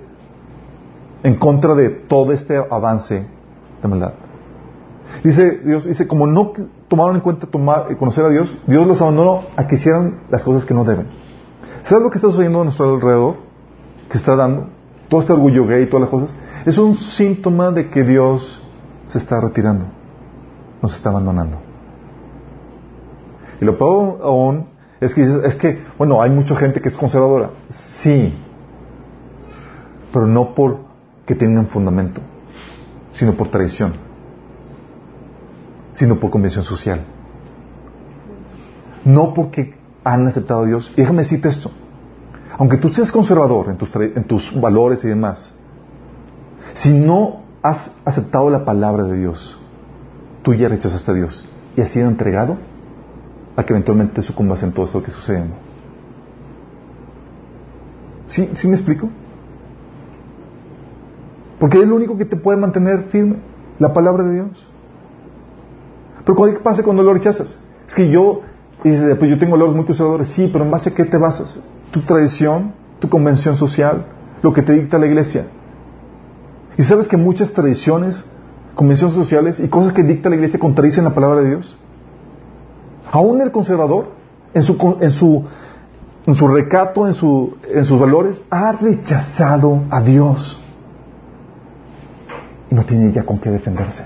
en contra de todo este avance de maldad. Dice Dios, dice, como no tomaron en cuenta tomar, conocer a Dios, Dios los abandonó a que hicieran las cosas que no deben. ¿Sabes lo que está sucediendo a nuestro alrededor? Que está dando todo este orgullo gay y todas las cosas. Es un síntoma de que Dios se está retirando, nos está abandonando. Y lo peor aún es que es que, bueno, hay mucha gente que es conservadora. Sí, pero no porque tengan fundamento, sino por tradición, sino por convención social. No porque han aceptado a Dios. Y déjame decirte esto. Aunque tú seas conservador en tus, en tus valores y demás, si no has aceptado la palabra de Dios, tú ya rechazaste a Dios y has sido entregado a que eventualmente sucumbas en todo esto que sucede. ¿Sí, ¿Sí me explico? Porque es lo único que te puede mantener firme, la palabra de Dios. Pero ¿qué pasa cuando lo rechazas? Es que yo, dices, pues yo tengo valores muy conservadores. Sí, pero ¿en base a qué te basas? Tu tradición, tu convención social, lo que te dicta la iglesia. Y sabes que muchas tradiciones, convenciones sociales y cosas que dicta la iglesia contradicen la palabra de Dios. Aún el conservador, en su, en su, en su recato, en, su, en sus valores, ha rechazado a Dios. Y no tiene ya con qué defenderse.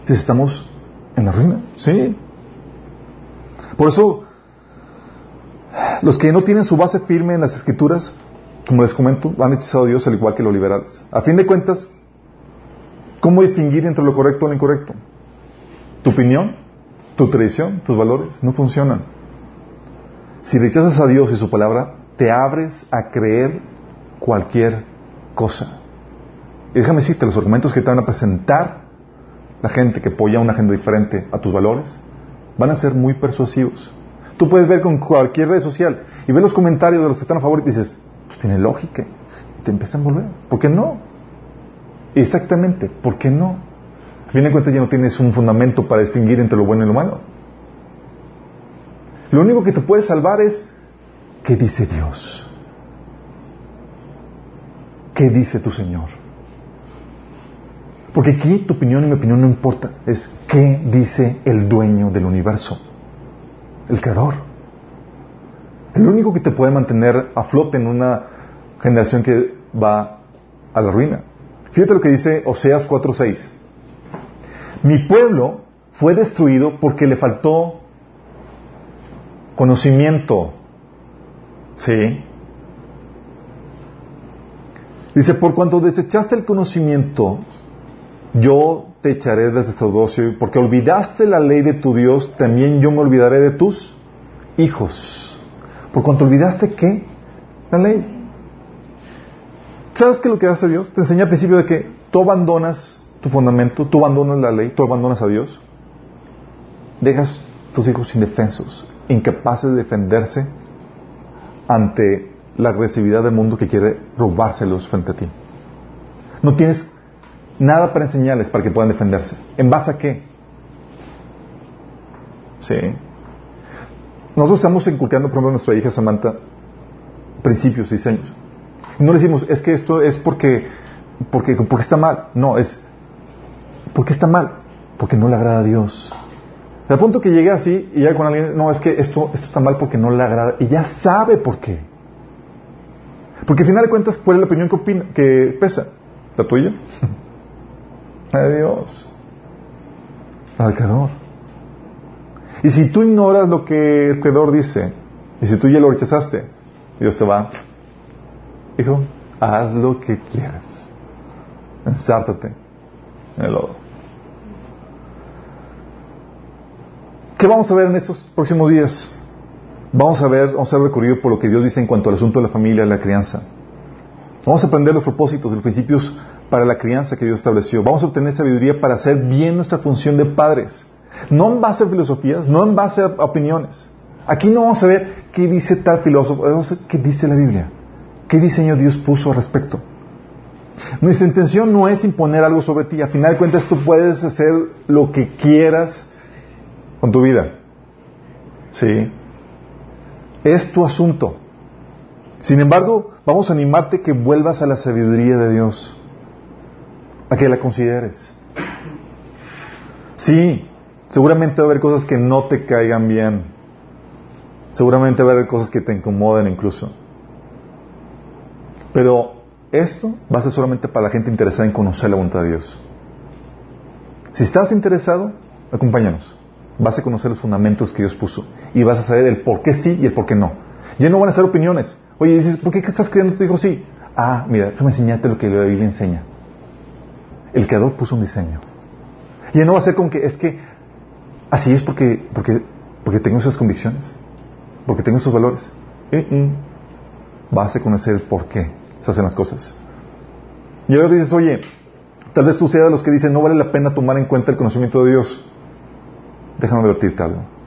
Entonces estamos en la ruina, sí. Por eso, Los que no tienen su base firme en las escrituras, como les comento, han hechizado a Dios al igual que los liberales. A fin de cuentas, ¿cómo distinguir entre lo correcto y lo incorrecto? ¿Tu opinión? ¿Tu tradición? ¿Tus valores? No funcionan. Si rechazas a Dios y su palabra, te abres a creer cualquier cosa. Y déjame decirte, los argumentos que te van a presentar la gente que apoya una agenda diferente a tus valores van a ser muy persuasivos. Tú puedes ver con cualquier red social y ver los comentarios de los que están a favor y dices, pues tiene lógica. Y te empiezan a volver. ¿Por qué no? Exactamente, ¿por qué no? A fin de cuentas ya no tienes un fundamento para distinguir entre lo bueno y lo malo. Lo único que te puede salvar es ¿qué dice Dios? ¿Qué dice tu Señor? Porque aquí tu opinión y mi opinión no importa, es qué dice el dueño del universo, el creador. El único que te puede mantener a flote en una generación que va a la ruina. Fíjate lo que dice Oseas 4:6. Mi pueblo fue destruido porque le faltó conocimiento. ¿Sí? Dice, por cuanto desechaste el conocimiento, yo te echaré del sacerdocio, porque olvidaste la ley de tu Dios, también yo me olvidaré de tus hijos. Por cuanto olvidaste qué? La ley. ¿Sabes qué es lo que hace Dios? Te enseña al principio de que tú abandonas tu fundamento, tú abandonas la ley, tú abandonas a Dios. Dejas tus hijos indefensos, incapaces de defenderse ante la agresividad del mundo que quiere robárselos frente a ti. No tienes nada para enseñarles para que puedan defenderse. ¿En base a qué? Sí. Nosotros estamos inculcando, por ejemplo, a nuestra hija Samantha principios, diseños. Y no le decimos, es que esto es porque, porque, porque está mal. No, es, ¿por qué está mal? Porque no le agrada a Dios. Al punto que llegue así y ya con alguien, no, es que esto, esto está mal porque no le agrada. Y ya sabe por qué. Porque al final de cuentas, ¿cuál es la opinión que, opina, que pesa? ¿La tuya? Dios. Al Creador. Y si tú ignoras lo que el Creador dice, y si tú ya lo rechazaste, Dios te va, hijo, haz lo que quieras. Ensártate en el lodo. ¿Qué vamos a ver en estos próximos días? Vamos a ver, vamos a ver recorrido por lo que Dios dice en cuanto al asunto de la familia y la crianza. Vamos a aprender los propósitos, los principios para la crianza que Dios estableció. Vamos a obtener sabiduría para hacer bien nuestra función de padres. No en base a filosofías, no en base a opiniones. Aquí no vamos a ver qué dice tal filósofo, vamos a ver qué dice la Biblia. ¿Qué diseño Dios puso al respecto? Nuestra intención no es imponer algo sobre ti. A final de cuentas, tú puedes hacer lo que quieras con tu vida. ¿Sí? Es tu asunto. Sin embargo, vamos a animarte que vuelvas a la sabiduría de Dios, a que la consideres. Sí, seguramente va a haber cosas que no te caigan bien. Seguramente va a haber cosas que te incomoden incluso. Pero esto va a ser solamente para la gente interesada en conocer la voluntad de Dios. Si estás interesado, acompáñanos. Vas a conocer los fundamentos que Dios puso y vas a saber el por qué sí y el por qué no. Ya no van a ser opiniones. Oye, dices, ¿por qué estás creyendo tu hijo sí? Ah, mira, déjame enseñarte lo que la Biblia enseña. El creador puso un diseño. Ya no va a ser con que es que así es porque, porque, porque tengo esas convicciones, porque tengo esos valores. Vas a conocer el por qué se hacen las cosas. Y ahora dices, oye, tal vez tú seas de los que dicen, no vale la pena tomar en cuenta el conocimiento de Dios. Déjame advertirte algo.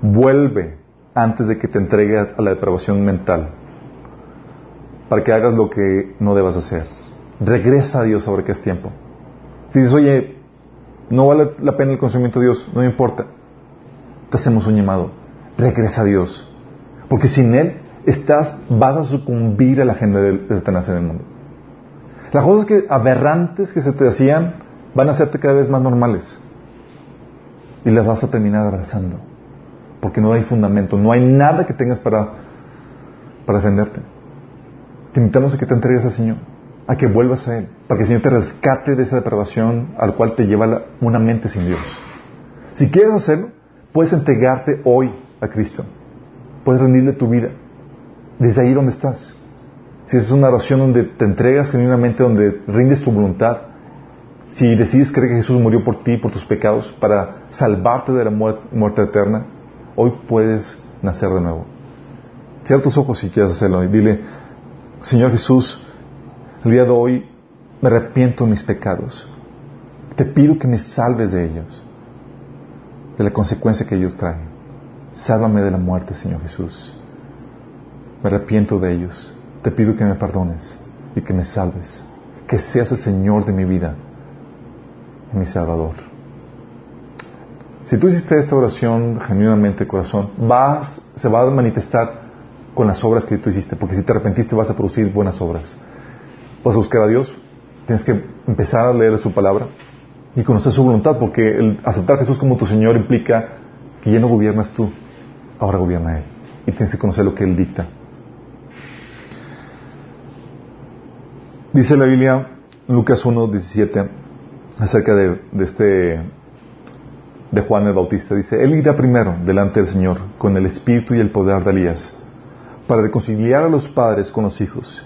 Vuelve antes de que te entregue a la depravación mental para que hagas lo que no debas hacer. Regresa a Dios ahora que es tiempo. Si dices, oye, no vale la pena el conocimiento de Dios, no me importa. Te hacemos un llamado. Regresa a Dios. Porque sin Él estás, vas a sucumbir a la agenda de, de Satanás en el mundo. Las cosas que, aberrantes que se te hacían van a hacerte cada vez más normales. Y las vas a terminar abrazando. Porque no hay fundamento, no hay nada que tengas para, para defenderte. Te invitamos a que te entregues al Señor, a que vuelvas a Él, para que el Señor te rescate de esa depravación al cual te lleva una mente sin Dios. Si quieres hacerlo, puedes entregarte hoy a Cristo puedes rendirle tu vida desde ahí donde estás. Si es una oración donde te entregas genuinamente, donde rindes tu voluntad, si decides creer que Jesús murió por ti, por tus pecados, para salvarte de la muerte, eterna, hoy puedes nacer de nuevo. Cierra tus ojos si quieres hacerlo y dile, Señor Jesús, el día de hoy me arrepiento de mis pecados. Te pido que me salves de ellos, de la consecuencia que ellos traen. Sálvame de la muerte, Señor Jesús. Me arrepiento de ellos. Te pido que me perdones y que me salves. Que seas el Señor de mi vida mi Salvador. Si tú hiciste esta oración genuinamente corazón, se va a manifestar con las obras que tú hiciste, porque si te arrepentiste vas a producir buenas obras. Vas a buscar a Dios, tienes que empezar a leer su palabra y conocer su voluntad, porque aceptar a Jesús como tu Señor implica que ya no gobiernas tú, ahora gobierna Él. Y tienes que conocer lo que Él dicta. Dice la Biblia, Lucas 1, 17, acerca de, este de Juan el Bautista. Dice, Él irá primero delante del Señor con el espíritu y el poder de Elías para reconciliar a los padres con los hijos,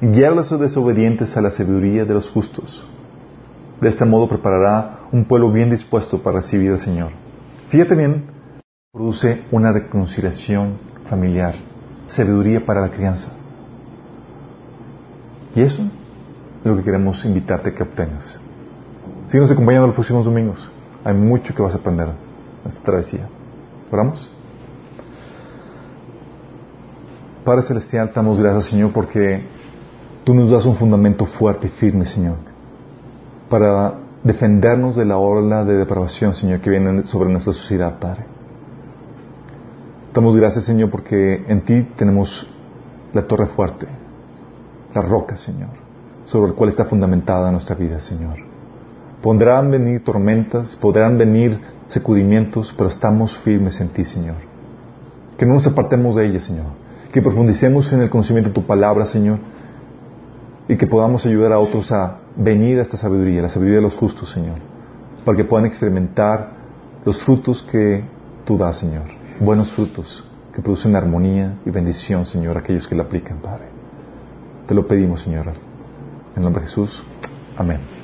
guiar a los desobedientes a la sabiduría de los justos. De este modo preparará un pueblo bien dispuesto para recibir al Señor. Fíjate bien, produce una reconciliación familiar, sabiduría para la crianza. Y eso es lo que queremos invitarte a que obtengas. Síguenos acompañando los próximos domingos. Hay mucho que vas a aprender en esta travesía. ¿Oramos? Padre Celestial, damos gracias, Señor, porque tú nos das un fundamento fuerte y firme, Señor, para defendernos de la ola de depravación, Señor, que viene sobre nuestra sociedad, Padre. Damos gracias, Señor, porque en ti tenemos la torre fuerte, la roca, Señor, sobre la cual está fundamentada nuestra vida, Señor. Podrán venir tormentas, podrán venir sacudimientos, pero estamos firmes en ti, Señor. Que no nos apartemos de ellas, Señor. Que profundicemos en el conocimiento de tu palabra, Señor. Y que podamos ayudar a otros a venir a esta sabiduría, la sabiduría de los justos, Señor. Para que puedan experimentar los frutos que tú das, Señor. Buenos frutos que producen armonía y bendición, Señor, a aquellos que la aplican, Padre. Te lo pedimos, Señor. En nombre de Jesús. Amén.